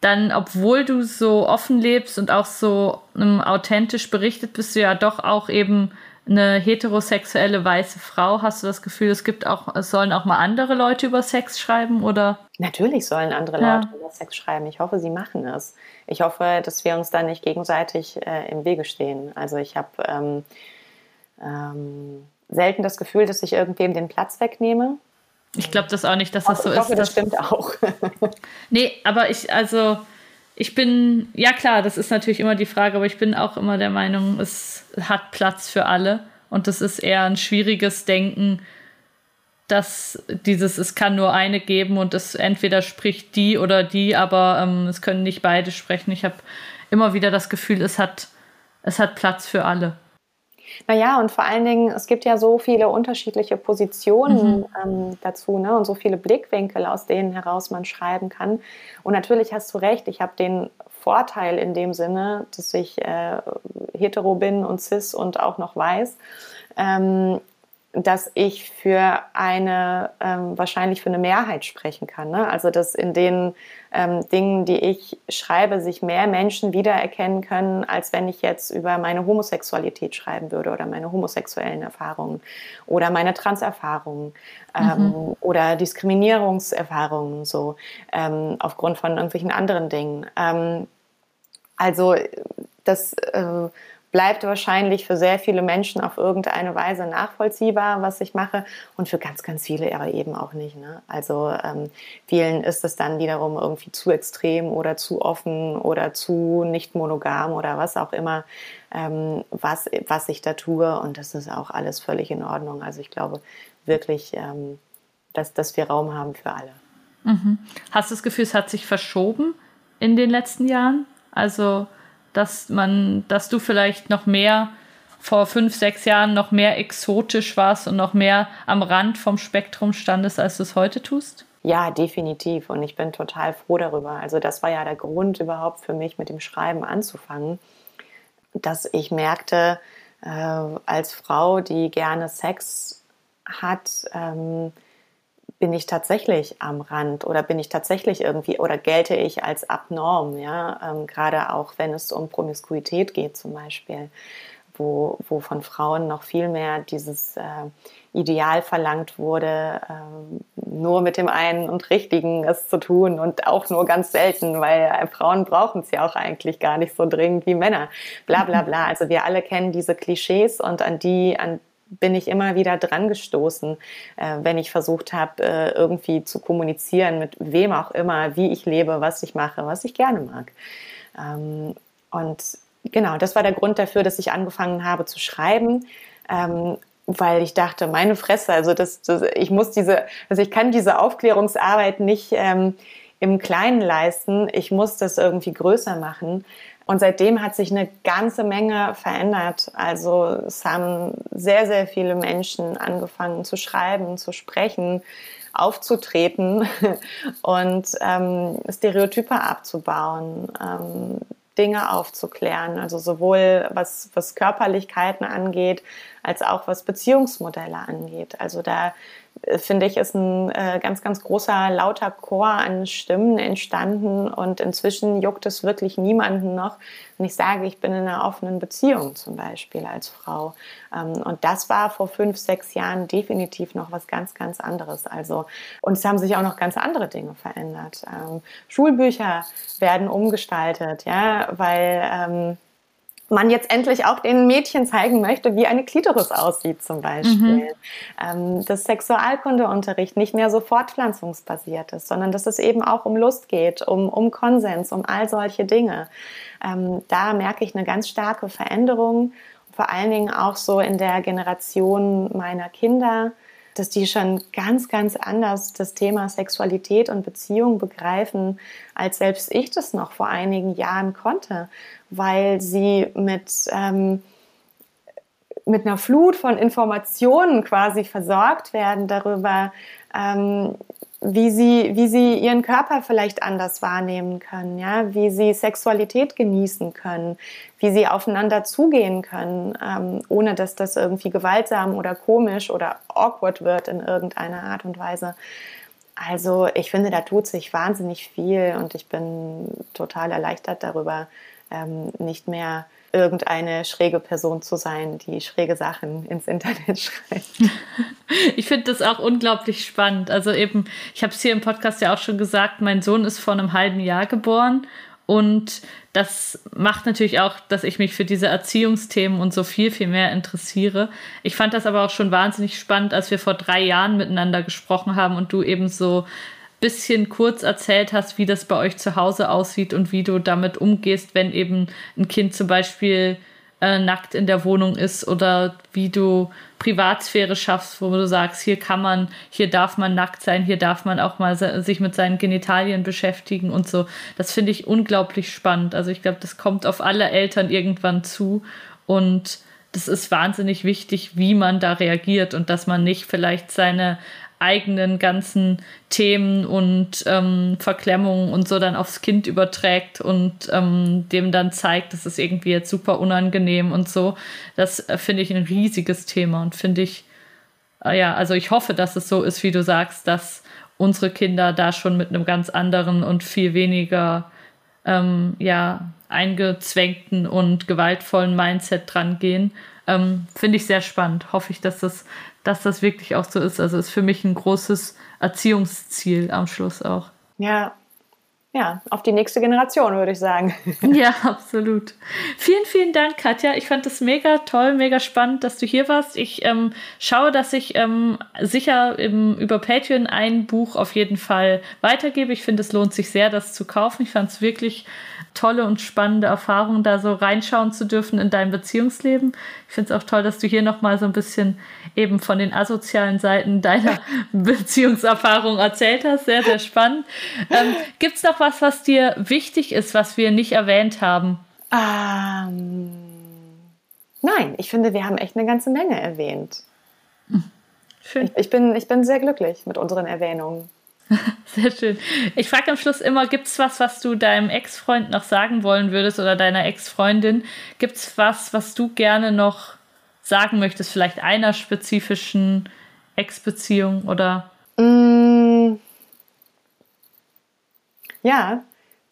dann, obwohl du so offen lebst und auch so um, authentisch berichtet, bist du ja doch auch eben eine heterosexuelle weiße Frau. Hast du das Gefühl, es gibt auch, es sollen auch mal andere Leute über Sex schreiben oder? Natürlich sollen andere ja. Leute über Sex schreiben. Ich hoffe, sie machen es. Ich hoffe, dass wir uns da nicht gegenseitig äh, im Wege stehen. Also ich habe ähm, ähm, selten das Gefühl, dass ich irgendwem den Platz wegnehme. Ich glaube das auch nicht, dass das so ich hoffe, ist. Das stimmt auch. nee, aber ich, also, ich bin, ja klar, das ist natürlich immer die Frage, aber ich bin auch immer der Meinung, es hat Platz für alle. Und das ist eher ein schwieriges Denken, dass dieses, es kann nur eine geben und es entweder spricht die oder die, aber ähm, es können nicht beide sprechen. Ich habe immer wieder das Gefühl, es hat, es hat Platz für alle. Naja, und vor allen Dingen, es gibt ja so viele unterschiedliche Positionen mhm. ähm, dazu ne? und so viele Blickwinkel, aus denen heraus man schreiben kann. Und natürlich hast du recht, ich habe den Vorteil in dem Sinne, dass ich äh, hetero bin und cis und auch noch weiß. Ähm, dass ich für eine, ähm, wahrscheinlich für eine Mehrheit sprechen kann. Ne? Also, dass in den ähm, Dingen, die ich schreibe, sich mehr Menschen wiedererkennen können, als wenn ich jetzt über meine Homosexualität schreiben würde oder meine homosexuellen Erfahrungen oder meine Transerfahrungen ähm, mhm. oder Diskriminierungserfahrungen so ähm, aufgrund von irgendwelchen anderen Dingen. Ähm, also, das äh, bleibt wahrscheinlich für sehr viele Menschen auf irgendeine Weise nachvollziehbar, was ich mache und für ganz, ganz viele aber eben auch nicht. Ne? Also ähm, vielen ist es dann wiederum irgendwie zu extrem oder zu offen oder zu nicht monogam oder was auch immer, ähm, was, was ich da tue und das ist auch alles völlig in Ordnung. Also ich glaube wirklich, ähm, dass, dass wir Raum haben für alle. Mhm. Hast du das Gefühl, es hat sich verschoben in den letzten Jahren? Also dass man, dass du vielleicht noch mehr vor fünf, sechs Jahren noch mehr exotisch warst und noch mehr am Rand vom Spektrum standest, als du es heute tust? Ja, definitiv. Und ich bin total froh darüber. Also das war ja der Grund überhaupt für mich, mit dem Schreiben anzufangen, dass ich merkte, äh, als Frau, die gerne Sex hat, ähm, bin ich tatsächlich am Rand oder bin ich tatsächlich irgendwie oder gelte ich als abnorm, ja, ähm, gerade auch wenn es um Promiskuität geht zum Beispiel, wo, wo von Frauen noch viel mehr dieses äh, Ideal verlangt wurde, äh, nur mit dem einen und Richtigen es zu tun und auch nur ganz selten, weil äh, Frauen brauchen es ja auch eigentlich gar nicht so dringend wie Männer. Bla bla bla. Also wir alle kennen diese Klischees und an die, an bin ich immer wieder dran gestoßen, äh, wenn ich versucht habe, äh, irgendwie zu kommunizieren, mit wem auch immer, wie ich lebe, was ich mache, was ich gerne mag. Ähm, und genau, das war der Grund dafür, dass ich angefangen habe zu schreiben. Ähm, weil ich dachte, meine Fresse, also das, das, ich muss diese, also ich kann diese Aufklärungsarbeit nicht ähm, im Kleinen leisten. Ich muss das irgendwie größer machen. Und seitdem hat sich eine ganze Menge verändert. Also es haben sehr, sehr viele Menschen angefangen zu schreiben, zu sprechen, aufzutreten und ähm, Stereotype abzubauen, ähm, Dinge aufzuklären. Also sowohl was, was Körperlichkeiten angeht, als auch was Beziehungsmodelle angeht. Also da finde ich, ist ein äh, ganz, ganz großer, lauter Chor an Stimmen entstanden und inzwischen juckt es wirklich niemanden noch, wenn ich sage, ich bin in einer offenen Beziehung zum Beispiel als Frau. Ähm, und das war vor fünf, sechs Jahren definitiv noch was ganz, ganz anderes. Also, und es haben sich auch noch ganz andere Dinge verändert. Ähm, Schulbücher werden umgestaltet, ja, weil, ähm, man jetzt endlich auch den Mädchen zeigen möchte, wie eine Klitoris aussieht zum Beispiel. Mhm. Ähm, dass Sexualkundeunterricht nicht mehr so fortpflanzungsbasiert ist, sondern dass es eben auch um Lust geht, um, um Konsens, um all solche Dinge. Ähm, da merke ich eine ganz starke Veränderung, vor allen Dingen auch so in der Generation meiner Kinder dass die schon ganz, ganz anders das Thema Sexualität und Beziehung begreifen, als selbst ich das noch vor einigen Jahren konnte, weil sie mit, ähm, mit einer Flut von Informationen quasi versorgt werden darüber, ähm, wie sie, wie sie ihren Körper vielleicht anders wahrnehmen können, ja, wie sie Sexualität genießen können, wie sie aufeinander zugehen können, ähm, ohne dass das irgendwie gewaltsam oder komisch oder awkward wird in irgendeiner Art und Weise. Also ich finde, da tut sich wahnsinnig viel und ich bin total erleichtert darüber, ähm, nicht mehr irgendeine schräge Person zu sein, die schräge Sachen ins Internet schreibt. Ich finde das auch unglaublich spannend. Also eben, ich habe es hier im Podcast ja auch schon gesagt, mein Sohn ist vor einem halben Jahr geboren und das macht natürlich auch, dass ich mich für diese Erziehungsthemen und so viel, viel mehr interessiere. Ich fand das aber auch schon wahnsinnig spannend, als wir vor drei Jahren miteinander gesprochen haben und du eben so bisschen kurz erzählt hast, wie das bei euch zu Hause aussieht und wie du damit umgehst, wenn eben ein Kind zum Beispiel äh, nackt in der Wohnung ist oder wie du Privatsphäre schaffst, wo du sagst, hier kann man, hier darf man nackt sein, hier darf man auch mal sich mit seinen Genitalien beschäftigen und so. Das finde ich unglaublich spannend. Also ich glaube, das kommt auf alle Eltern irgendwann zu und das ist wahnsinnig wichtig, wie man da reagiert und dass man nicht vielleicht seine eigenen ganzen Themen und ähm, Verklemmungen und so dann aufs Kind überträgt und ähm, dem dann zeigt, das ist irgendwie jetzt super unangenehm und so. Das äh, finde ich ein riesiges Thema und finde ich, äh, ja, also ich hoffe, dass es so ist, wie du sagst, dass unsere Kinder da schon mit einem ganz anderen und viel weniger, ähm, ja, eingezwängten und gewaltvollen Mindset dran gehen. Ähm, finde ich sehr spannend. Hoffe ich, dass das dass das wirklich auch so ist. Also ist für mich ein großes Erziehungsziel am Schluss auch. Ja, ja, auf die nächste Generation, würde ich sagen. Ja, absolut. Vielen, vielen Dank, Katja. Ich fand es mega toll, mega spannend, dass du hier warst. Ich ähm, schaue, dass ich ähm, sicher im, über Patreon ein Buch auf jeden Fall weitergebe. Ich finde, es lohnt sich sehr, das zu kaufen. Ich fand es wirklich tolle und spannende Erfahrung, da so reinschauen zu dürfen in dein Beziehungsleben. Ich finde es auch toll, dass du hier nochmal so ein bisschen eben von den asozialen Seiten deiner Beziehungserfahrung erzählt hast. Sehr, sehr spannend. Ähm, Gibt es noch was, was dir wichtig ist, was wir nicht erwähnt haben? Ähm, nein, ich finde, wir haben echt eine ganze Menge erwähnt. Schön. Ich, ich, bin, ich bin sehr glücklich mit unseren Erwähnungen. Sehr schön. Ich frage am Schluss immer, gibt es was, was du deinem Ex-Freund noch sagen wollen würdest oder deiner Ex-Freundin? Gibt es was, was du gerne noch sagen möchtest, vielleicht einer spezifischen Ex-Beziehung oder? Mm, ja,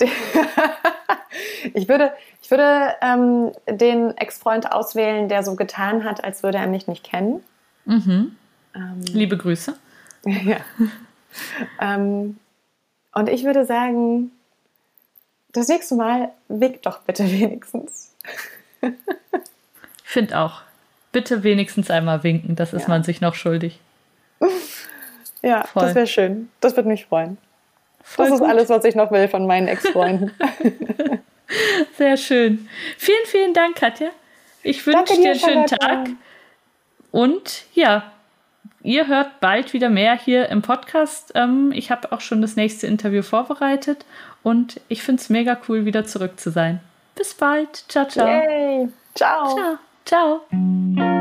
ich würde, ich würde ähm, den Ex-Freund auswählen, der so getan hat, als würde er mich nicht kennen. Mhm. Ähm, Liebe Grüße. ja. Ähm, und ich würde sagen, das nächste Mal wick doch bitte wenigstens. ich finde auch. Bitte wenigstens einmal winken, das ist ja. man sich noch schuldig. Ja, Voll. das wäre schön. Das würde mich freuen. Voll das ist gut. alles, was ich noch will von meinen Ex-Freunden. Sehr schön. Vielen, vielen Dank, Katja. Ich wünsche dir einen schönen Tag. Und ja, ihr hört bald wieder mehr hier im Podcast. Ähm, ich habe auch schon das nächste Interview vorbereitet und ich finde es mega cool, wieder zurück zu sein. Bis bald. Ciao, ciao. Yay. Ciao. Ciao. Ciao.